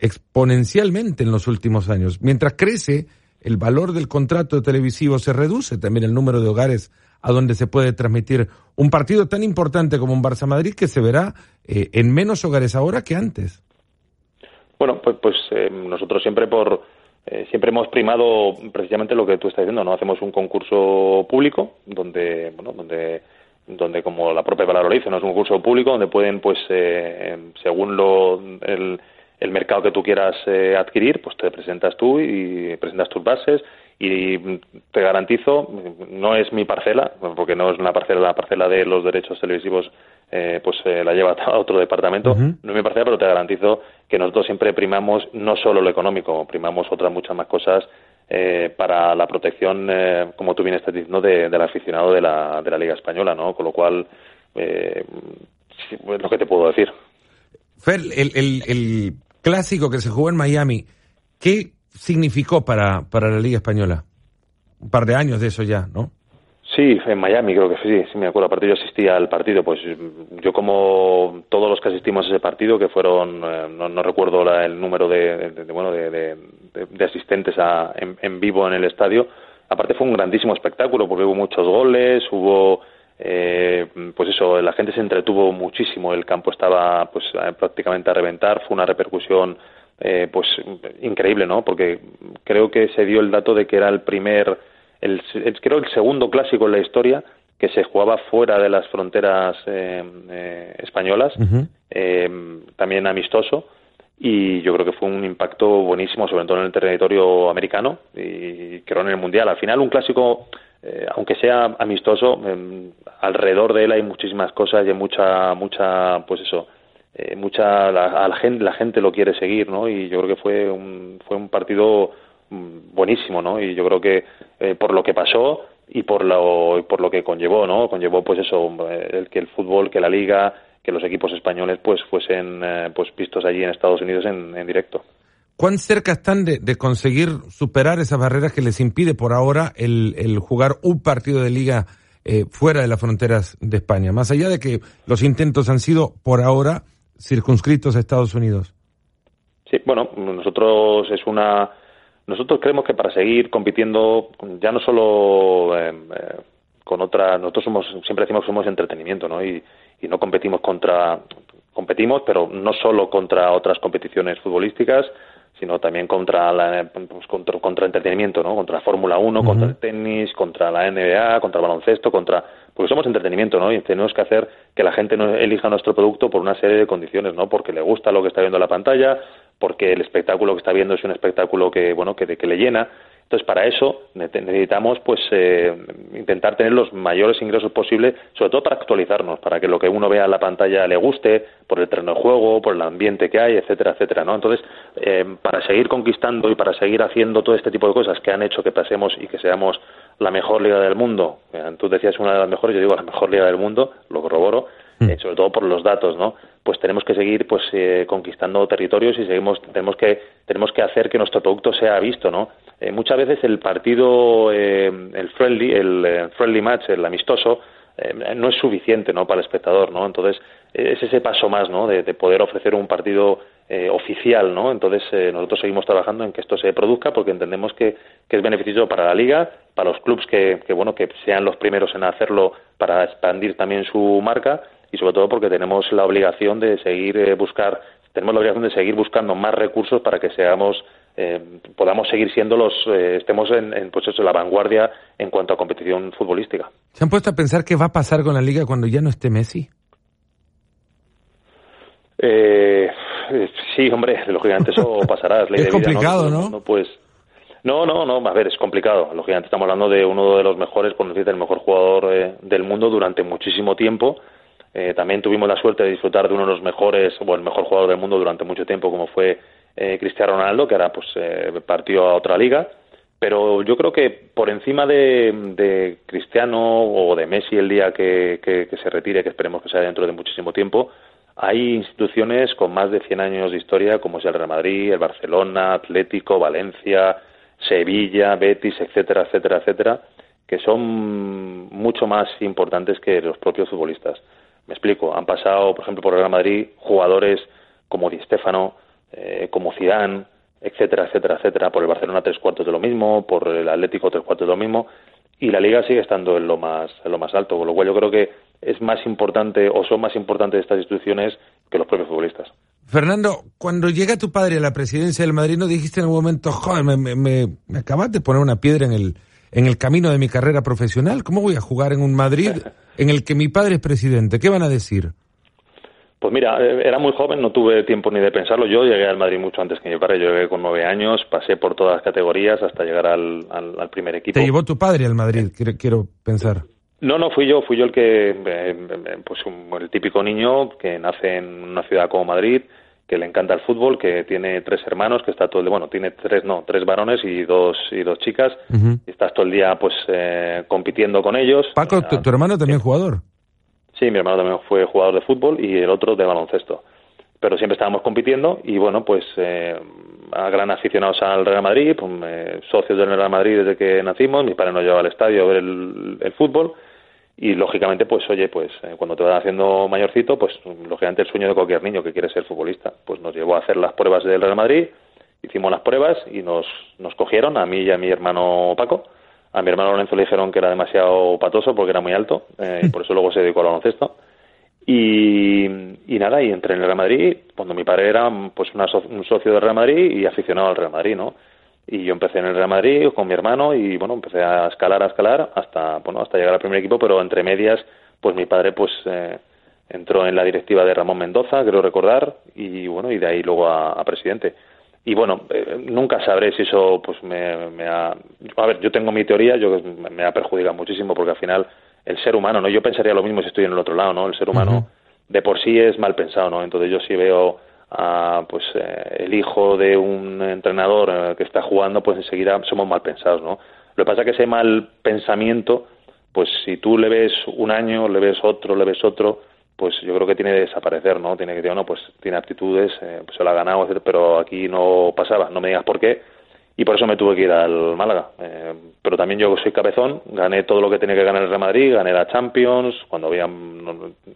[SPEAKER 1] exponencialmente en los últimos años. Mientras crece el valor del contrato televisivo, se reduce también el número de hogares a donde se puede transmitir un partido tan importante como un Barça Madrid que se verá eh, en menos hogares ahora que antes.
[SPEAKER 2] Bueno, pues, pues eh, nosotros siempre por eh, siempre hemos primado precisamente lo que tú estás diciendo, no hacemos un concurso público donde bueno donde donde como la propia palabra lo dice, no es un concurso público donde pueden pues eh, según lo el el mercado que tú quieras eh, adquirir, pues te presentas tú y presentas tus bases y te garantizo, no es mi parcela, porque no es una parcela, la parcela de los derechos televisivos eh, pues eh, la lleva a otro departamento, no es mi parcela, pero te garantizo que nosotros siempre primamos no solo lo económico, primamos otras muchas más cosas eh, para la protección, como tú bien estás diciendo, de, del aficionado de la, de la Liga Española, ¿no? Con lo cual, eh, es lo que te puedo decir.
[SPEAKER 1] Fer, el, el, el clásico que se jugó en Miami, ¿qué significó para, para la Liga Española? Un par de años de eso ya, ¿no?
[SPEAKER 2] Sí, en Miami creo que sí, sí me acuerdo. Aparte yo asistía al partido, pues yo como todos los que asistimos a ese partido, que fueron, eh, no, recuerdo el número de, bueno de, asistentes a, en, vivo en el estadio. Aparte fue un grandísimo espectáculo porque hubo muchos goles, hubo eh, pues eso, la gente se entretuvo muchísimo, el campo estaba pues prácticamente a reventar, fue una repercusión eh, pues increíble, ¿no? Porque creo que se dio el dato de que era el primer, el, creo el segundo clásico en la historia que se jugaba fuera de las fronteras eh, eh, españolas, también amistoso, y yo creo que fue un impacto buenísimo, sobre todo en el territorio americano y creo en el mundial. Al final, un clásico, aunque sea amistoso, em, alrededor de él hay muchísimas cosas y hay mucha, mucha, pues eso, eh, mucha la, la, gente la gente lo quiere seguir no y yo creo que fue un fue un partido mm, buenísimo no y yo creo que eh, por lo que pasó y por lo por lo que conllevó no conllevó pues eso eh, el que el fútbol que la liga que los equipos españoles pues fuesen pues vistos allí en Estados Unidos en, en directo.
[SPEAKER 1] ¿Cuán cerca están de, de, conseguir superar esas barreras que les impide por ahora el, el jugar un partido de liga fuera de las fronteras de España? Más allá de que los intentos han sido por ahora circunscritos a Estados Unidos?
[SPEAKER 2] Sí, bueno, nosotros es una. Nosotros creemos que para seguir compitiendo, ya no solo eh, eh, con otra. Nosotros somos, siempre decimos que somos entretenimiento, ¿no? Y, y no competimos contra. Competimos, pero no solo contra otras competiciones futbolísticas, sino también contra la, pues, contra, contra, entretenimiento, ¿no? Contra la Fórmula 1, contra el tenis, contra la NBA, contra el baloncesto, contra porque somos entretenimiento, ¿no? Y tenemos que hacer que la gente no elija nuestro producto por una serie de condiciones, ¿no? Porque le gusta lo que está viendo en la pantalla, porque el espectáculo que está viendo es un espectáculo que, bueno, que, que le llena. Entonces, para eso necesitamos, pues, eh, intentar tener los mayores ingresos posibles, sobre todo para actualizarnos, para que lo que uno vea en la pantalla le guste, por el terreno de juego, por el ambiente que hay, etcétera, etcétera, ¿no? Entonces, eh, para seguir conquistando y para seguir haciendo todo este tipo de cosas que han hecho que pasemos y que seamos la mejor liga del mundo. Tú decías una de las mejores, yo digo la mejor liga del mundo, lo corroboro, mm. eh, sobre todo por los datos, ¿no? Pues tenemos que seguir pues eh, conquistando territorios y seguimos tenemos que tenemos que hacer que nuestro producto sea visto, ¿no? Eh, muchas veces el partido, el friendly, el friendly match, el amistoso, no es suficiente, ¿no? Para el espectador, ¿no? Entonces es ese paso más, ¿no? de poder ofrecer un partido eh, oficial, ¿no? Entonces eh, nosotros seguimos trabajando en que esto se produzca porque entendemos que, es beneficioso para la liga, para los clubes que, bueno que sean los primeros en hacerlo para expandir también su marca y sobre todo porque tenemos la obligación de seguir eh, buscar tenemos la obligación de seguir buscando más recursos para que seamos podamos seguir siendo los estemos en, en pues eso, la vanguardia en cuanto a competición futbolística.
[SPEAKER 1] ¿Se han puesto a pensar qué va a pasar con la liga cuando ya no esté Messi?
[SPEAKER 2] Eh, sí, hombre, lógicamente eso pasará.
[SPEAKER 1] Es, es complicado, ¿no?
[SPEAKER 2] ¿no? pues, no, no, no, a ver, es complicado. Lógicamente estamos hablando de uno de los mejores, por no decir, el mejor jugador eh, del mundo durante muchísimo tiempo. Eh, también tuvimos la suerte de disfrutar de uno de los mejores, o el mejor jugador del mundo durante mucho tiempo, como fue eh, Cristiano Ronaldo, que ahora pues partió a otra liga. Pero yo creo que por encima de, Cristiano o de Messi el día que, que se retire, que esperemos que sea dentro de muchísimo tiempo, hay instituciones con más de 100 años de historia, como es el Real Madrid, el Barcelona, Atlético, Valencia, Sevilla, Betis, etcétera, etcétera, etcétera, que son mucho más importantes que los propios futbolistas. Me explico, han pasado, por ejemplo, por el Real Madrid jugadores como Di Stéfano, eh, como Zidane, etcétera, etcétera, etcétera, por el Barcelona tres cuartos de lo mismo, por el Atlético tres cuartos de lo mismo, y la Liga sigue estando en lo más, en lo más alto, con lo cual yo creo que es más importante o son más importantes estas instituciones que los propios futbolistas.
[SPEAKER 1] Fernando, cuando llega tu padre a la presidencia del Madrid, ¿no dijiste en algún momento, joder, me, me, me, acabas de poner una piedra en el, en el camino de mi carrera profesional? ¿Cómo voy a jugar en un Madrid en el que mi padre es presidente? ¿Qué van a decir?
[SPEAKER 2] Pues mira, eh, era muy joven, no tuve tiempo ni de pensarlo. Yo llegué al Madrid mucho antes que mi padre. Yo llegué con nueve años, pasé por todas las categorías hasta llegar al, al, primer equipo.
[SPEAKER 1] ¿Te llevó tu padre al Madrid? Quiero, pensar.
[SPEAKER 2] No, no, fui yo, fui yo el que, eh, pues el típico niño que nace en una ciudad como Madrid, que le encanta el fútbol, que tiene tres hermanos, que está todo el día, bueno, tiene tres, no, tres varones y dos y dos chicas, y estás todo el día, pues, eh, compitiendo con ellos.
[SPEAKER 1] Paco, tu, tu hermano también jugador.
[SPEAKER 2] Sí, mi hermano también fue jugador de fútbol y el otro de baloncesto. Pero siempre estábamos compitiendo y bueno, pues eh, a gran aficionados al Real Madrid, pues, eh, socios del Real Madrid desde que nacimos, mi padre nos llevaba al estadio a ver el, fútbol y lógicamente pues oye, pues eh, cuando te vas haciendo mayorcito, pues lógicamente el sueño de cualquier niño que quiere ser futbolista, pues nos llevó a hacer las pruebas del Real Madrid, hicimos las pruebas y nos, nos cogieron a mí y a mi hermano Paco a mi hermano Lorenzo le dijeron que era demasiado patoso porque era muy alto eh, y por eso luego se dedicó al baloncesto. Y, y, nada, y entré en el Real Madrid cuando mi padre era pues un socio del Real Madrid y aficionado al Real Madrid, ¿no? Y yo empecé en el Real Madrid con mi hermano y bueno, empecé a escalar, a escalar hasta, bueno, hasta llegar al primer equipo, pero entre medias, pues mi padre pues eh, entró en la directiva de Ramón Mendoza, creo recordar, y bueno, y de ahí luego a presidente y bueno, eh, nunca sabré si eso pues me, me, ha... A ver, yo tengo mi teoría, yo me ha perjudicado muchísimo porque al final el ser humano, ¿no? Yo pensaría lo mismo si estoy en el otro lado, ¿no? El ser humano de por sí es mal pensado, ¿no? Entonces yo sí veo a, pues eh, el hijo de un entrenador eh, que está jugando, pues enseguida somos mal pensados, ¿no? Lo que pasa es que ese mal pensamiento, pues si tú le ves un año, le ves otro, le ves otro, pues yo creo que tiene que desaparecer, ¿no? Tiene que decir, no, pues tiene aptitudes, eh, pues se lo ha ganado, pero aquí no pasaba, no me digas por qué, y por eso me tuve que ir al Málaga. Eh, pero también yo soy cabezón, gané todo lo que tenía que ganar el Real Madrid, gané la Champions, cuando había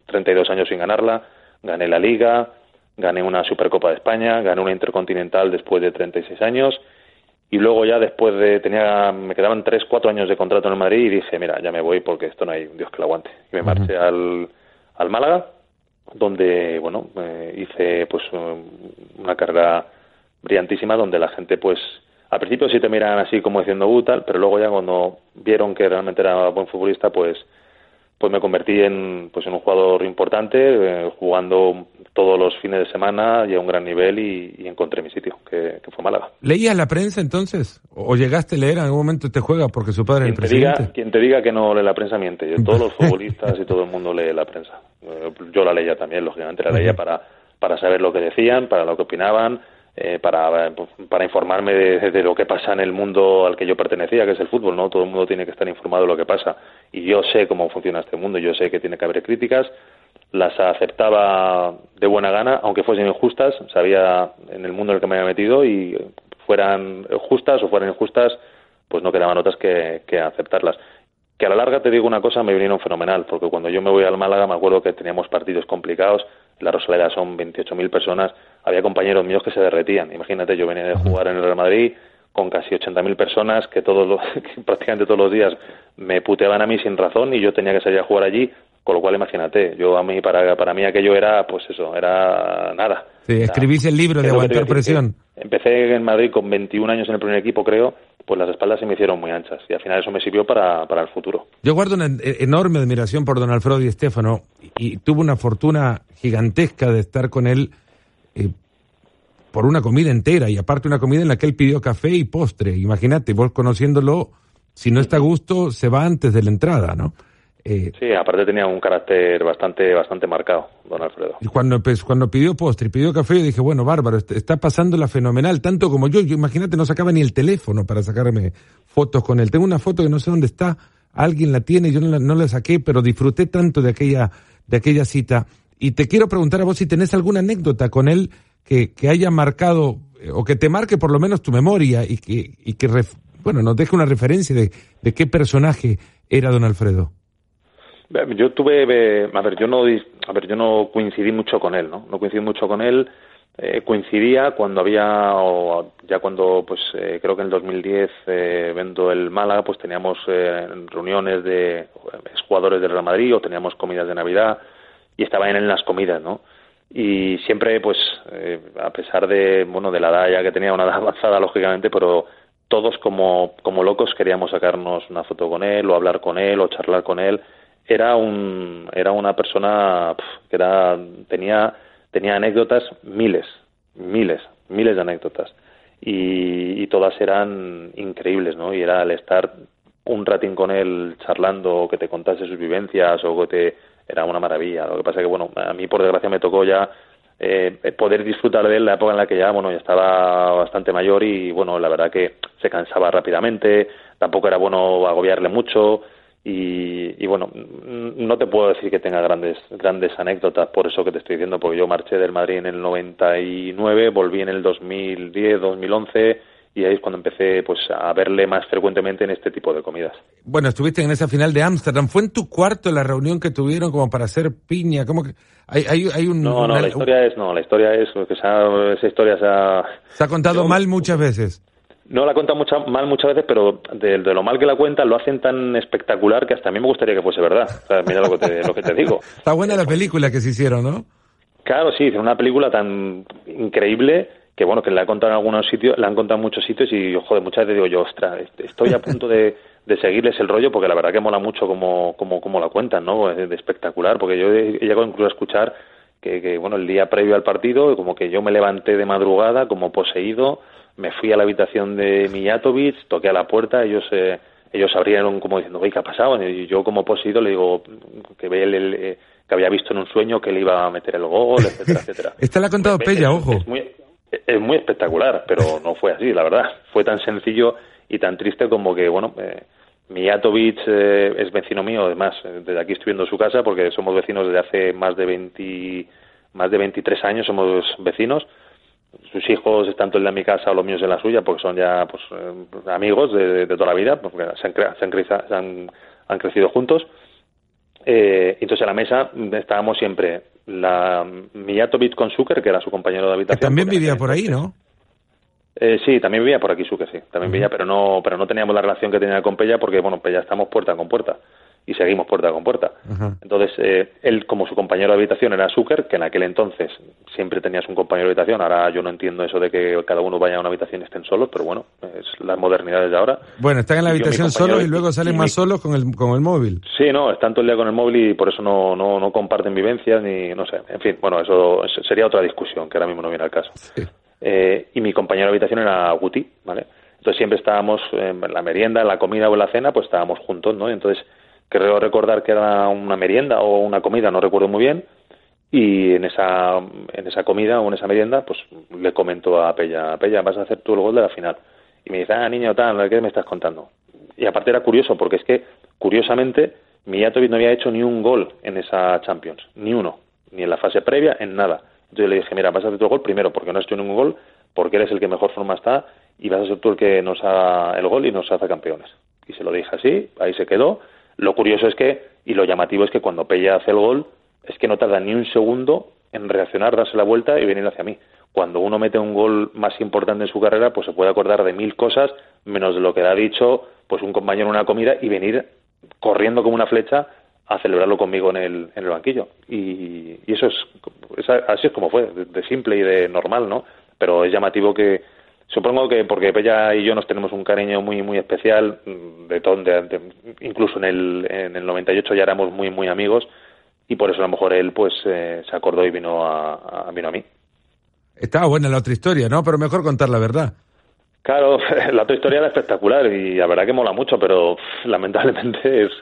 [SPEAKER 2] 32 años sin ganarla, gané la Liga, gané una Supercopa de España, gané una Intercontinental después de 36 años, y luego ya después de, tenía, me quedaban 3, 4 años de contrato en el Madrid y dije, mira, ya me voy porque esto no hay Dios que lo aguante. Y me marché al al Málaga, donde bueno eh, hice pues una carrera brillantísima donde la gente pues al principio sí te miran así como diciendo uh, tal, pero luego ya cuando vieron que realmente era buen futbolista pues pues me convertí en pues en un jugador importante eh, jugando todos los fines de semana y a un gran nivel y, encontré mi sitio que, fue Málaga.
[SPEAKER 1] Leías la prensa entonces o llegaste a leer en algún momento te juega porque su padre es el presidente
[SPEAKER 2] diga, quien te diga que no lee la prensa miente. Todos los futbolistas y todo el mundo lee la prensa. Eh, yo la leía también lógicamente la leía para para saber lo que decían para lo que opinaban eh, para, para informarme de, lo que pasa en el mundo al que yo pertenecía, que es el fútbol, ¿no? Todo el mundo tiene que estar informado de lo que pasa. Y yo sé cómo funciona este mundo, yo sé que tiene que haber críticas, las aceptaba de buena gana, aunque fuesen injustas, sabía en el mundo en el que me había metido y fueran justas o fueran injustas, pues no quedaban otras que, que aceptarlas. Que a la larga te digo una cosa, me vinieron fenomenal, porque cuando yo me voy al Málaga me acuerdo que teníamos partidos complicados, la Rosaleda son 28.000 personas, había compañeros míos que se derretían. Imagínate, yo venía de jugar en el Real Madrid con casi 80.000 personas que todos los, prácticamente todos los días me puteaban a mí sin razón y yo tenía que salir a jugar allí, con lo cual imagínate, yo a mí para para mí aquello era pues eso, era nada.
[SPEAKER 1] Sí, escribís el libro de aguantar presión.
[SPEAKER 2] Empecé en Madrid con 21 años en el primer equipo, creo, pues las espaldas se me hicieron muy anchas y al final eso me sirvió para, para el futuro.
[SPEAKER 1] Yo guardo una enorme admiración por don Alfredo y Estefano y, tuve una fortuna gigantesca de estar con él eh, por una comida entera y aparte una comida en la que él pidió café y postre. Imagínate, vos conociéndolo, si no está a gusto, se va antes de la entrada, ¿no?
[SPEAKER 2] Eh, sí, aparte tenía un carácter bastante bastante marcado, don Alfredo.
[SPEAKER 1] Y cuando, pues, cuando pidió postre y pidió café, yo dije, bueno, bárbaro, está pasándola fenomenal, tanto como yo. yo imagínate, no sacaba ni el teléfono para sacarme fotos con él. Tengo una foto que no sé dónde está, alguien la tiene, yo no la, no la saqué, pero disfruté tanto de aquella, de aquella cita. Y te quiero preguntar a vos si tenés alguna anécdota con él que, que haya marcado, eh, o que te marque por lo menos tu memoria y que, y que bueno, nos deje una referencia de, de qué personaje era don Alfredo.
[SPEAKER 2] Yo tuve, a ver, yo no, a ver, yo no coincidí mucho con él, ¿no? No coincidí mucho con él. Eh, coincidía cuando había, o ya cuando, pues eh, creo que en el 2010, eh, vendo el Málaga, pues teníamos eh, reuniones de jugadores del Real Madrid o teníamos comidas de Navidad y estaba en las comidas, ¿no? Y siempre, pues, a pesar de, bueno, de la edad ya que tenía, una edad avanzada, lógicamente, pero todos como, como locos queríamos sacarnos una foto con él o hablar con él o charlar con él era un era una persona que tenía tenía anécdotas miles, miles, miles de anécdotas y, y todas eran increíbles, ¿no? Y era el estar un ratín con él charlando, o que te contase sus vivencias o que te era una maravilla. Lo que pasa que bueno, a mí por desgracia me tocó ya eh, poder disfrutar de él la época en la que ya bueno ya estaba bastante mayor y bueno la verdad que se cansaba rápidamente tampoco era bueno agobiarle mucho y, bueno no te puedo decir que tenga grandes grandes anécdotas por eso que te estoy diciendo porque yo marché del Madrid en el 99 volví en el 2010 2011 y ahí es cuando empecé pues a verle más frecuentemente en este tipo de comidas.
[SPEAKER 1] Bueno, estuviste en esa final de Ámsterdam. ¿Fue en tu cuarto la reunión que tuvieron como para hacer piña? ¿Cómo que hay, hay, hay un
[SPEAKER 2] No, no, la historia es no, la historia es que esa historia se ha
[SPEAKER 1] se ha contado mal muchas veces.
[SPEAKER 2] No la cuenta mucha, mal muchas veces, pero de, lo mal que la cuentan lo hacen tan espectacular que hasta a mí me gustaría que fuese verdad. O sea, mira lo que te, lo que te digo.
[SPEAKER 1] Está buena la película que se hicieron, ¿no?
[SPEAKER 2] Claro, sí, es una película tan increíble que bueno, que le han contado en algunos sitios, le han contado en muchos sitios y joder, muchas veces digo yo, ostras, estoy a punto de, de seguirles el rollo porque la verdad que mola mucho como, como, como la cuentan, ¿no? Es de espectacular, porque yo he, llegado incluso a escuchar que, que, bueno, el día previo al partido, como que yo me levanté de madrugada como poseído, me fui a la habitación de Mijatovic, toqué a la puerta, ellos eh, ellos abrieron como diciendo, oye, ¿qué ha pasado? Y yo como poseído le digo que el, el, eh, que había visto en un sueño que le iba a meter el gol, etcétera, etcétera.
[SPEAKER 1] Esta la ha contado Pella, ojo.
[SPEAKER 2] Es muy, es muy espectacular, pero no fue así, la verdad. Fue tan sencillo y tan triste como que, bueno, eh, Mijatovic eh, es vecino mío, además, eh, desde aquí estoy viendo su casa porque somos vecinos desde hace más de 20, más de 23 años, somos vecinos. Sus hijos están todos en mi casa o los míos en la suya porque son ya pues, eh, amigos de, de, toda la vida, porque se han, se han, se han, han crecido juntos. Eh, entonces a la mesa estábamos siempre la Mijatovic con Zucker, que era su compañero de habitación.
[SPEAKER 1] Que también vivía por ahí, ¿no?
[SPEAKER 2] Eh, sí, también vivía por aquí Zucker, sí, también uh -huh. vivía, pero no, pero no teníamos la relación que tenía con Pella porque, bueno, Pella estamos puerta con puerta y seguimos puerta con puerta. Uh -huh. Entonces, eh, él, como su compañero de habitación era Zucker, que en aquel entonces siempre tenías un compañero de habitación, ahora yo no entiendo eso de que cada uno vaya a una habitación y estén solos, pero bueno, es las modernidades de ahora.
[SPEAKER 1] Bueno, están en la habitación solos y luego salen más mi... solos con el, con el móvil.
[SPEAKER 2] Sí, no, están todo el día con el móvil y por eso no, no, no comparten vivencias ni, no sé, en fin, bueno, eso sería otra discusión que ahora mismo no viene al caso. Sí. Eh, y mi compañero de habitación era Guti, ¿vale? Entonces siempre estábamos en la merienda, en la comida o en la cena, pues estábamos juntos, ¿no? Y entonces creo recordar que era una merienda o una comida, no recuerdo muy bien, y en esa, en esa comida o en esa merienda, pues le comento a Pella, Pella, vas a hacer tú el gol de la final. Y me dice, ah, niño, tal, ¿qué me estás contando? Y aparte era curioso, porque es que, curiosamente, Mijatovic no había hecho ni un gol en esa Champions, ni uno, ni en la fase previa, en nada. Entonces le dije, mira, vas a hacer tu gol primero porque no has hecho ningún gol, porque eres el que mejor forma está y vas a ser tú el que nos haga el gol y nos hace campeones. Y se lo dije así, ahí se quedó. Lo curioso es que, y lo llamativo es que cuando Pella hace el gol, es que no tarda ni un segundo en reaccionar, darse la vuelta y venir hacia mí. Cuando uno mete un gol más importante en su carrera, pues se puede acordar de mil cosas, menos de lo que le ha dicho pues un compañero en una comida y venir corriendo como una flecha a celebrarlo conmigo en el, en el banquillo. Y, y eso es, así es como fue, de, simple y de normal, ¿no? Pero es llamativo que, supongo que porque ella y yo nos tenemos un cariño muy, muy especial, de, de, de incluso en el, en el 98 ya éramos muy, muy amigos, y por eso a lo mejor él pues eh, se acordó y vino a, a, vino a mí.
[SPEAKER 1] Estaba buena la otra historia, ¿no? Pero mejor contar la verdad.
[SPEAKER 2] Claro, la otra historia era espectacular y la verdad que mola mucho, pero lamentablemente es,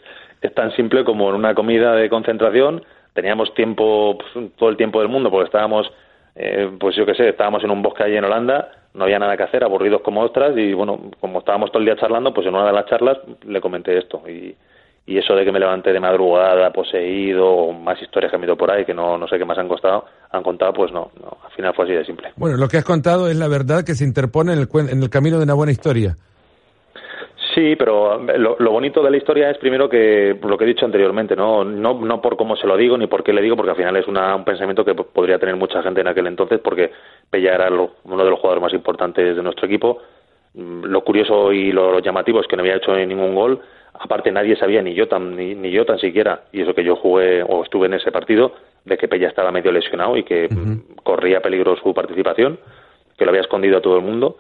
[SPEAKER 2] es tan simple como en una comida de concentración. Teníamos tiempo, pues, todo el tiempo del mundo, porque estábamos, eh, pues yo qué sé, estábamos en un bosque allí en Holanda, no había nada que hacer, aburridos como ostras, y bueno, como estábamos todo el día charlando, pues en una de las charlas le comenté esto. Y, y eso de que me levanté de madrugada, poseído, más historias que han ido por ahí, que no, no sé qué más han costado, han contado, pues no, no, al final fue así de simple.
[SPEAKER 1] Bueno, lo que has contado es la verdad que se interpone en el, en el camino de una buena historia.
[SPEAKER 2] Sí, pero lo, lo, bonito de la historia es primero que lo que he dicho anteriormente, ¿no? No, no por cómo se lo digo ni por qué le digo, porque al final es una, un pensamiento que podría tener mucha gente en aquel entonces, porque Pella era lo, uno de los jugadores más importantes de nuestro equipo. Lo curioso y lo, lo, llamativo es que no había hecho ningún gol. Aparte nadie sabía, ni yo tan, ni, ni yo tan siquiera, y eso que yo jugué o estuve en ese partido, de que Pella estaba medio lesionado y que uh -huh. corría peligro su participación, que lo había escondido a todo el mundo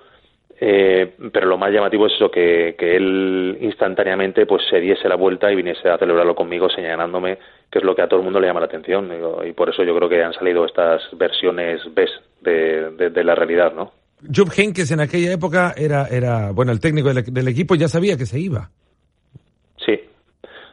[SPEAKER 2] Eh, pero lo más llamativo es eso, que, que, él instantáneamente pues se diese la vuelta y viniese a celebrarlo conmigo señalándome que es lo que a todo el mundo le llama la atención. y por eso yo creo que han salido estas versiones B de, de, la realidad, ¿no?
[SPEAKER 1] Jupp Heynckes en aquella época era, era bueno, el técnico del, del equipo ya sabía que se iba.
[SPEAKER 2] Sí,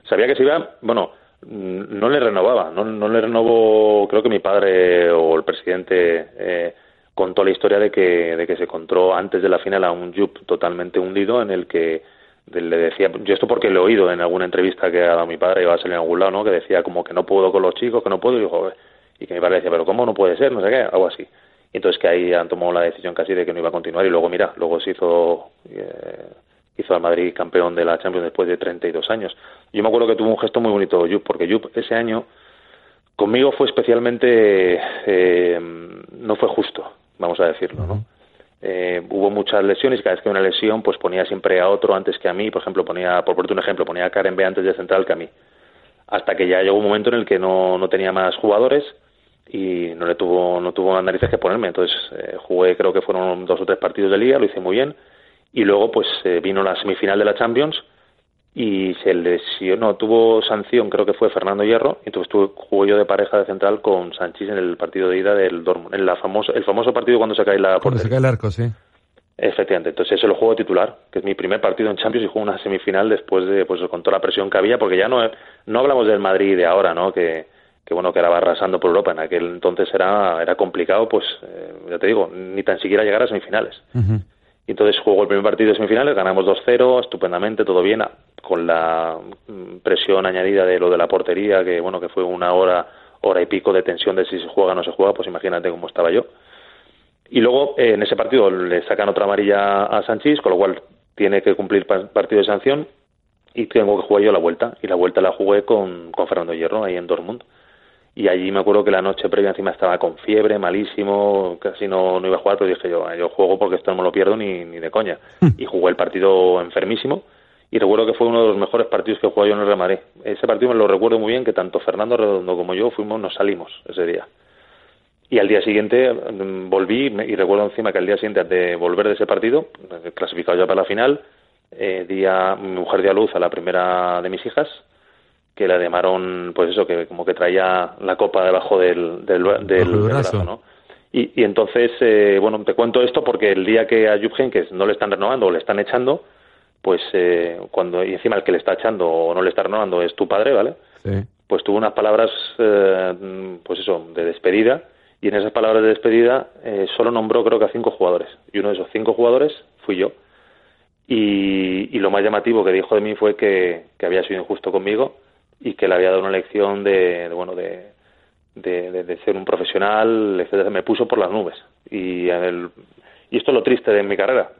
[SPEAKER 2] sabía que se iba, bueno, no le renovaba, no, no le renovó, creo que mi padre o el presidente... Eh, contó la historia de que, de que se encontró antes de la final a un Jupp totalmente hundido en el que le decía, yo esto porque lo he oído en alguna entrevista que ha dado mi padre, iba a salir en algún lado, ¿no? Que decía como que no puedo con los chicos, que no puedo, y, dijo, y que mi padre decía, pero ¿cómo no puede ser? No sé qué, algo así. Y entonces que ahí han tomado la decisión casi de que no iba a continuar y luego, mira, luego se hizo, eh, hizo al Madrid campeón de la Champions después de 32 años. Yo me acuerdo que tuvo un gesto muy bonito Jupp, porque Jupp ese año conmigo fue especialmente, eh, no fue justo vamos a decirlo, ¿no? Eh, hubo muchas lesiones y cada vez que una lesión pues ponía siempre a otro antes que a mí, por ejemplo, ponía, por ponerte un ejemplo, ponía a Karen B antes de central que a mí. Hasta que ya llegó un momento en el que no, no tenía más jugadores y no le tuvo no tuvo narices que ponerme. Entonces eh, jugué creo que fueron dos o tres partidos de liga lo hice muy bien. Y luego pues eh, vino la semifinal de la Champions y se lesionó, tuvo sanción, creo que fue Fernando Hierro, y entonces tuve, jugué yo de pareja de central con Sanchís en el partido de ida del Dortmund, en la famoso, el famoso partido cuando se cae la
[SPEAKER 1] Cuando se cae el arco, sí.
[SPEAKER 2] Efectivamente, entonces ese lo juego titular, que es mi primer partido en Champions y juego una semifinal después de, pues con toda la presión que había, porque ya no, no hablamos del Madrid de ahora, ¿no? Que, que bueno, que era arrasando por Europa, en aquel entonces era, era complicado, pues, eh, ya te digo, ni tan siquiera llegar a semifinales. Y entonces jugó el primer partido de semifinales, ganamos 2-0, estupendamente, todo bien, con la mm, presión añadida de lo de la portería, que bueno, que fue una hora, hora y pico de tensión de si se juega o no se juega, pues imagínate cómo estaba yo. Y luego eh, en ese partido le sacan otra amarilla a Sánchez, con lo cual tiene que cumplir partido de sanción y tengo que jugar yo la vuelta. Y la vuelta la jugué con, con Fernando Hierro ahí en Dortmund y allí me acuerdo que la noche previa encima estaba con fiebre, malísimo, casi no, no iba a jugar, pero dije yo, yo juego porque esto no me lo pierdo ni, ni de coña. Hmm. Y jugué el partido enfermísimo y recuerdo que fue uno de los mejores partidos que jugué yo en el Real Madrid. Ese partido me lo recuerdo muy bien, que tanto Fernando Redondo como yo fuimos, nos salimos ese día. Y al día siguiente mm, volví y recuerdo encima que al día siguiente de volver de ese partido, clasificado ya para la final, eh, día, mi mujer dio a luz a la primera de mis hijas que la llamaron, pues eso, que como que traía la copa debajo del, del, brazo, ¿no? Y, y entonces, eh, bueno, te cuento esto porque el día que a Jupp Heynckes no le están renovando o le están echando, pues eh, cuando, y encima el que le está echando o no le está renovando es tu padre, ¿vale? Sí. Pues tuvo unas palabras, eh, pues eso, de despedida, y en esas palabras de despedida eh, solo nombró creo que a cinco jugadores, y uno de esos cinco jugadores fui yo. Y, y lo más llamativo que dijo de mí fue que, que había sido injusto conmigo, y que le había dado una lección de, bueno de, de, ser un profesional, etcétera, me puso por las nubes. Y, el, y esto es lo triste de mi carrera.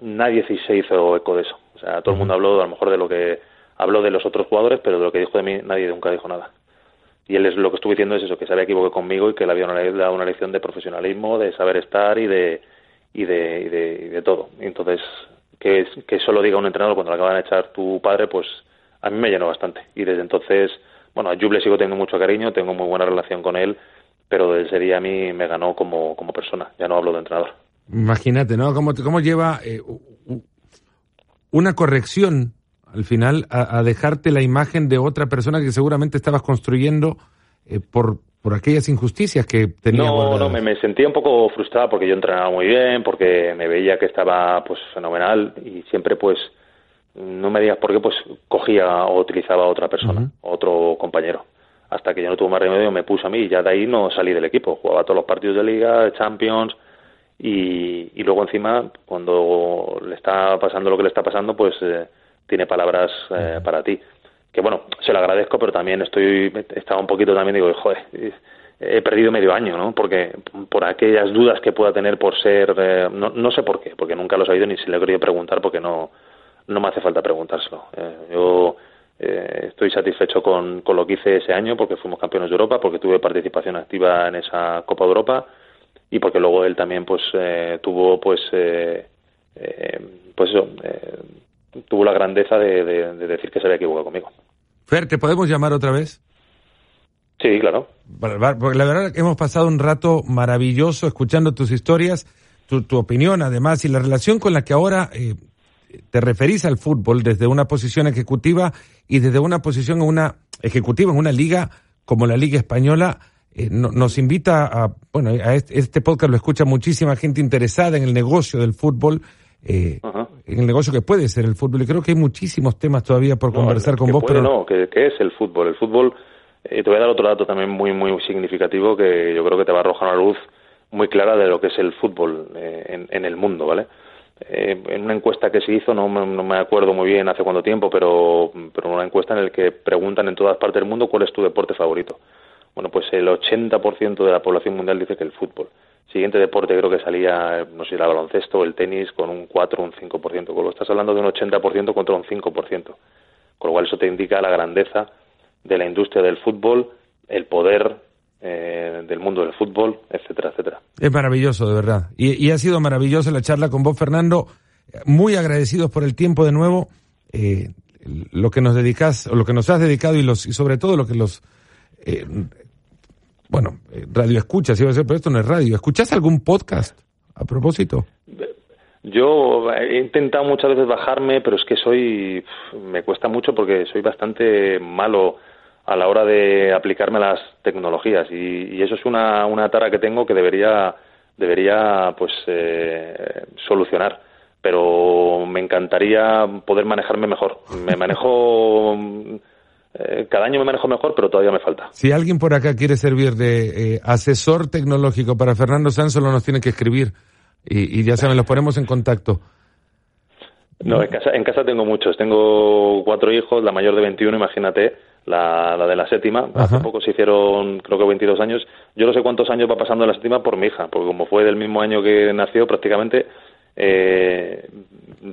[SPEAKER 2] Nadie se hizo eco de eso. O sea, todo el mundo habló a lo mejor de lo que habló de los otros jugadores, pero de lo que dijo de mí nadie nunca dijo nada. Y él es lo que estuve diciendo es eso, que se había equivocado conmigo y que le había dado una lección de profesionalismo, de saber estar y de y de, y de, de todo. Entonces, que, que eso lo diga un entrenador cuando le acaban de echar tu padre, pues a mí me llenó bastante. Y desde entonces, bueno, a Juble sigo teniendo mucho cariño, tengo muy buena relación con él, pero desde ese día a mí me ganó como, como persona, ya no hablo de entrenador.
[SPEAKER 1] Imagínate, ¿no? ¿Cómo, cómo lleva eh, una corrección al final a, dejarte la imagen de otra persona que seguramente estabas construyendo eh, por, por aquellas injusticias que tenía.
[SPEAKER 2] No, no, me, me, sentía un poco frustrada porque yo entrenaba muy bien, porque me veía que estaba pues fenomenal y siempre pues no me digas por qué, pues cogía o utilizaba a otra persona, otro compañero. Hasta que ya no tuvo más remedio, me puso a mí y ya de ahí no salí del equipo. Jugaba todos los partidos de liga, de Champions y, y luego encima, cuando le está pasando lo que le está pasando, pues eh, tiene palabras eh, para ti. Que bueno, se lo agradezco, pero también estoy, estaba un poquito también, digo, joder, he perdido medio año, ¿no? Porque por aquellas dudas que pueda tener por ser, eh, no, no sé por qué, porque nunca lo he sabido ni si le he querido preguntar porque no, no me hace falta preguntárselo. Eh, yo eh, estoy satisfecho con, con, lo que hice ese año porque fuimos campeones de Europa, porque tuve participación activa en esa Copa de Europa y porque luego él también pues eh, tuvo pues pues eso tuvo la grandeza de, de, decir que se había equivocado conmigo.
[SPEAKER 1] Fer, ¿te podemos llamar otra vez?
[SPEAKER 2] Sí, claro.
[SPEAKER 1] Porque la verdad que hemos pasado un rato maravilloso escuchando tus historias tu, tu, opinión además y la relación con la que ahora eh, te referís al fútbol desde una posición ejecutiva y desde una posición en una ejecutiva en una liga como la Liga Española. Eh, no, nos invita a, bueno, a este, este, podcast lo escucha muchísima gente interesada en el negocio del fútbol, eh, en el negocio que puede ser el fútbol. Y creo que hay muchísimos temas todavía por conversar con vos.
[SPEAKER 2] pero no, ¿qué, es el fútbol? El fútbol, eh, te voy a dar otro dato también muy, muy significativo que yo creo que te va a arrojar una luz muy clara de lo que es el fútbol eh, en, en, el mundo, ¿vale? Eh, en una encuesta que se hizo, no, no, me acuerdo muy bien hace cuánto tiempo, pero, pero una encuesta en la que preguntan en todas partes del mundo cuál es tu deporte favorito. Bueno, pues el 80% de la población mundial dice que el fútbol. Siguiente deporte creo que salía, no sé el baloncesto el tenis, con un 4 o un 5%. Con lo estás hablando de un 80% contra un 5%. Con lo cual eso te indica la grandeza de la industria del fútbol, el poder eh, del mundo del fútbol, etcétera, etcétera.
[SPEAKER 1] Es maravilloso, de verdad. Y, ha sido maravillosa la charla con vos, Fernando. Muy agradecidos por el tiempo de nuevo. Eh, lo que nos dedicas, o lo que nos has dedicado y, los, y sobre todo lo que los. Eh, bueno, radio escuchas, iba a decir, pero esto no es radio. ¿Escuchás algún podcast a propósito?
[SPEAKER 2] Yo he intentado muchas veces bajarme, pero es que soy. me cuesta mucho porque soy bastante malo a la hora de aplicarme las tecnologías. Y, eso es una, una tara que tengo que debería debería pues eh, solucionar. Pero me encantaría poder manejarme mejor. Me manejo eh, cada año me manejo mejor pero todavía me falta.
[SPEAKER 1] Si alguien por acá quiere servir de eh, asesor tecnológico para Fernando Sanz solo nos tiene que escribir y, y ya saben los ponemos en contacto.
[SPEAKER 2] No, en casa, en casa tengo muchos. Tengo cuatro hijos, la mayor de 21, imagínate, la, la de la séptima. Hace poco se hicieron, creo que 22 años. Yo no sé cuántos años va pasando la séptima por mi hija, porque como fue del mismo año que nació, prácticamente eh,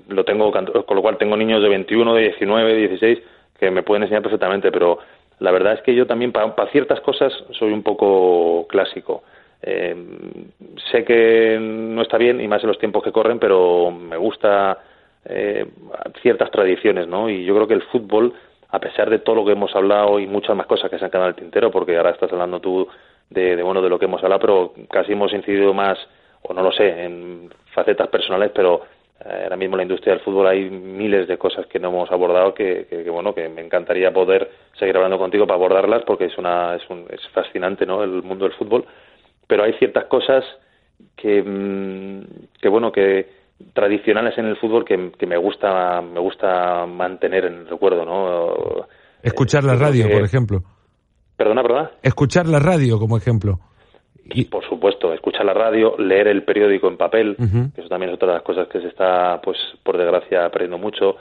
[SPEAKER 2] lo tengo, con lo cual tengo niños de 21, de 19, de 16 que me pueden enseñar perfectamente, pero la verdad es que yo también para, ciertas cosas soy un poco clásico. Eh, sé que no está bien y más en los tiempos que corren, pero me gusta eh, ciertas tradiciones, ¿no? Y yo creo que el fútbol, a pesar de todo lo que hemos hablado y muchas más cosas que se han quedado el tintero, porque ahora estás hablando tú de, bueno de lo que hemos hablado, pero casi hemos incidido más, o no lo sé, en facetas personales, pero eh, ahora mismo en la industria del fútbol hay miles de cosas que no hemos abordado que, que, bueno que me encantaría poder seguir hablando contigo para abordarlas porque es una es, un, es fascinante no el mundo del fútbol. Pero hay ciertas cosas que mm, que bueno que tradicionales en el fútbol que, me gusta me gusta mantener en el recuerdo, ¿no?
[SPEAKER 1] Escuchar la radio, por ejemplo.
[SPEAKER 2] Perdona, perdona.
[SPEAKER 1] Escuchar la radio como ejemplo.
[SPEAKER 2] Y por supuesto, escuchar la radio, leer el periódico en papel, que eso también es otra de las cosas que se está, pues, por desgracia, perdiendo mucho.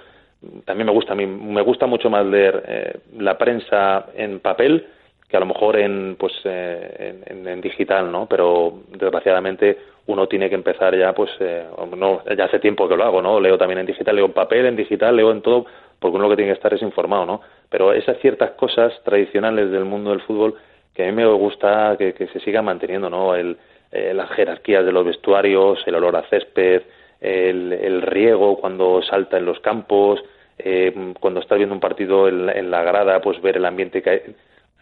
[SPEAKER 2] También me gusta, a mí me gusta mucho más leer eh, la prensa en papel que a lo mejor en pues eh, en, digital no pero desgraciadamente uno tiene que empezar ya pues eh, no ya hace tiempo que lo hago no leo también en digital leo en papel en digital leo en todo porque uno lo que tiene que estar es informado no pero esas ciertas cosas tradicionales del mundo del fútbol que a mí me gusta que, se sigan manteniendo no el, eh, las jerarquías de los vestuarios el olor a césped el, el riego cuando salta en los campos eh, cuando estás viendo un partido en, en la grada pues ver el ambiente que hay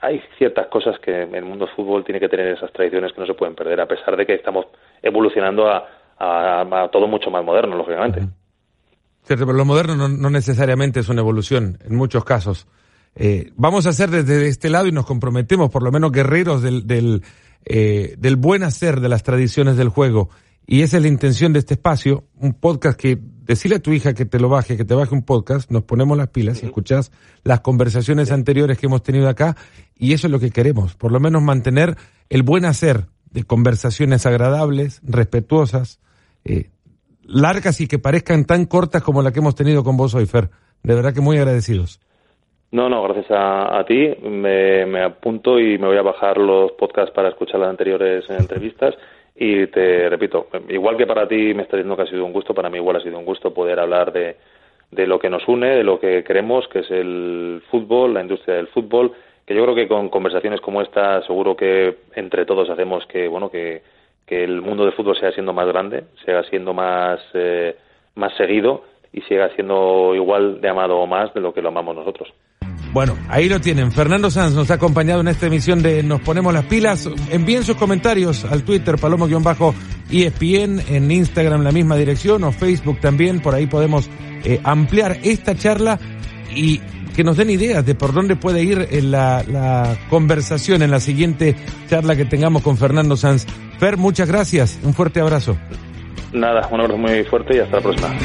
[SPEAKER 2] hay ciertas cosas que en el mundo del fútbol tiene que tener esas tradiciones que no se pueden perder, a pesar de que estamos evolucionando a, todo mucho más moderno, lógicamente.
[SPEAKER 1] Cierto, pero lo moderno no, necesariamente es una evolución, en muchos casos. Eh, vamos a ser desde este lado y nos comprometemos, por lo menos guerreros del, del, eh, del buen hacer de las tradiciones del juego. Y esa es la intención de este espacio, un podcast que decirle a tu hija que te lo baje, que te baje un podcast, nos ponemos las pilas y escuchás las conversaciones anteriores que hemos tenido acá y eso es lo que queremos, por lo menos mantener el buen hacer de conversaciones agradables, respetuosas, eh, largas y que parezcan tan cortas como la que hemos tenido con vos hoy, Fer. De verdad que muy agradecidos.
[SPEAKER 2] No, no, gracias a, ti. Me, me, apunto y me voy a bajar los podcasts para escuchar las anteriores entrevistas y te repito, igual que para ti me está diciendo que ha sido un gusto, para mí igual ha sido un gusto poder hablar de, de lo que nos une, de lo que queremos, que es el fútbol, la industria del fútbol, que yo creo que con conversaciones como esta seguro que entre todos hacemos que, bueno, que, que el mundo del fútbol siga siendo más grande, siga siendo más, eh, más seguido y siga siendo igual de amado o más de lo que lo amamos nosotros.
[SPEAKER 1] Bueno, ahí lo tienen. Fernando Sanz nos ha acompañado en esta emisión de Nos Ponemos las Pilas. Envíen sus comentarios al Twitter, palomo-espn, en Instagram la misma dirección o Facebook también. Por ahí podemos eh, ampliar esta charla y que nos den ideas de por dónde puede ir eh, la, la conversación en la siguiente charla que tengamos con Fernando Sanz. Fer, muchas gracias. Un fuerte abrazo.
[SPEAKER 2] Nada, un abrazo muy fuerte y hasta la próxima.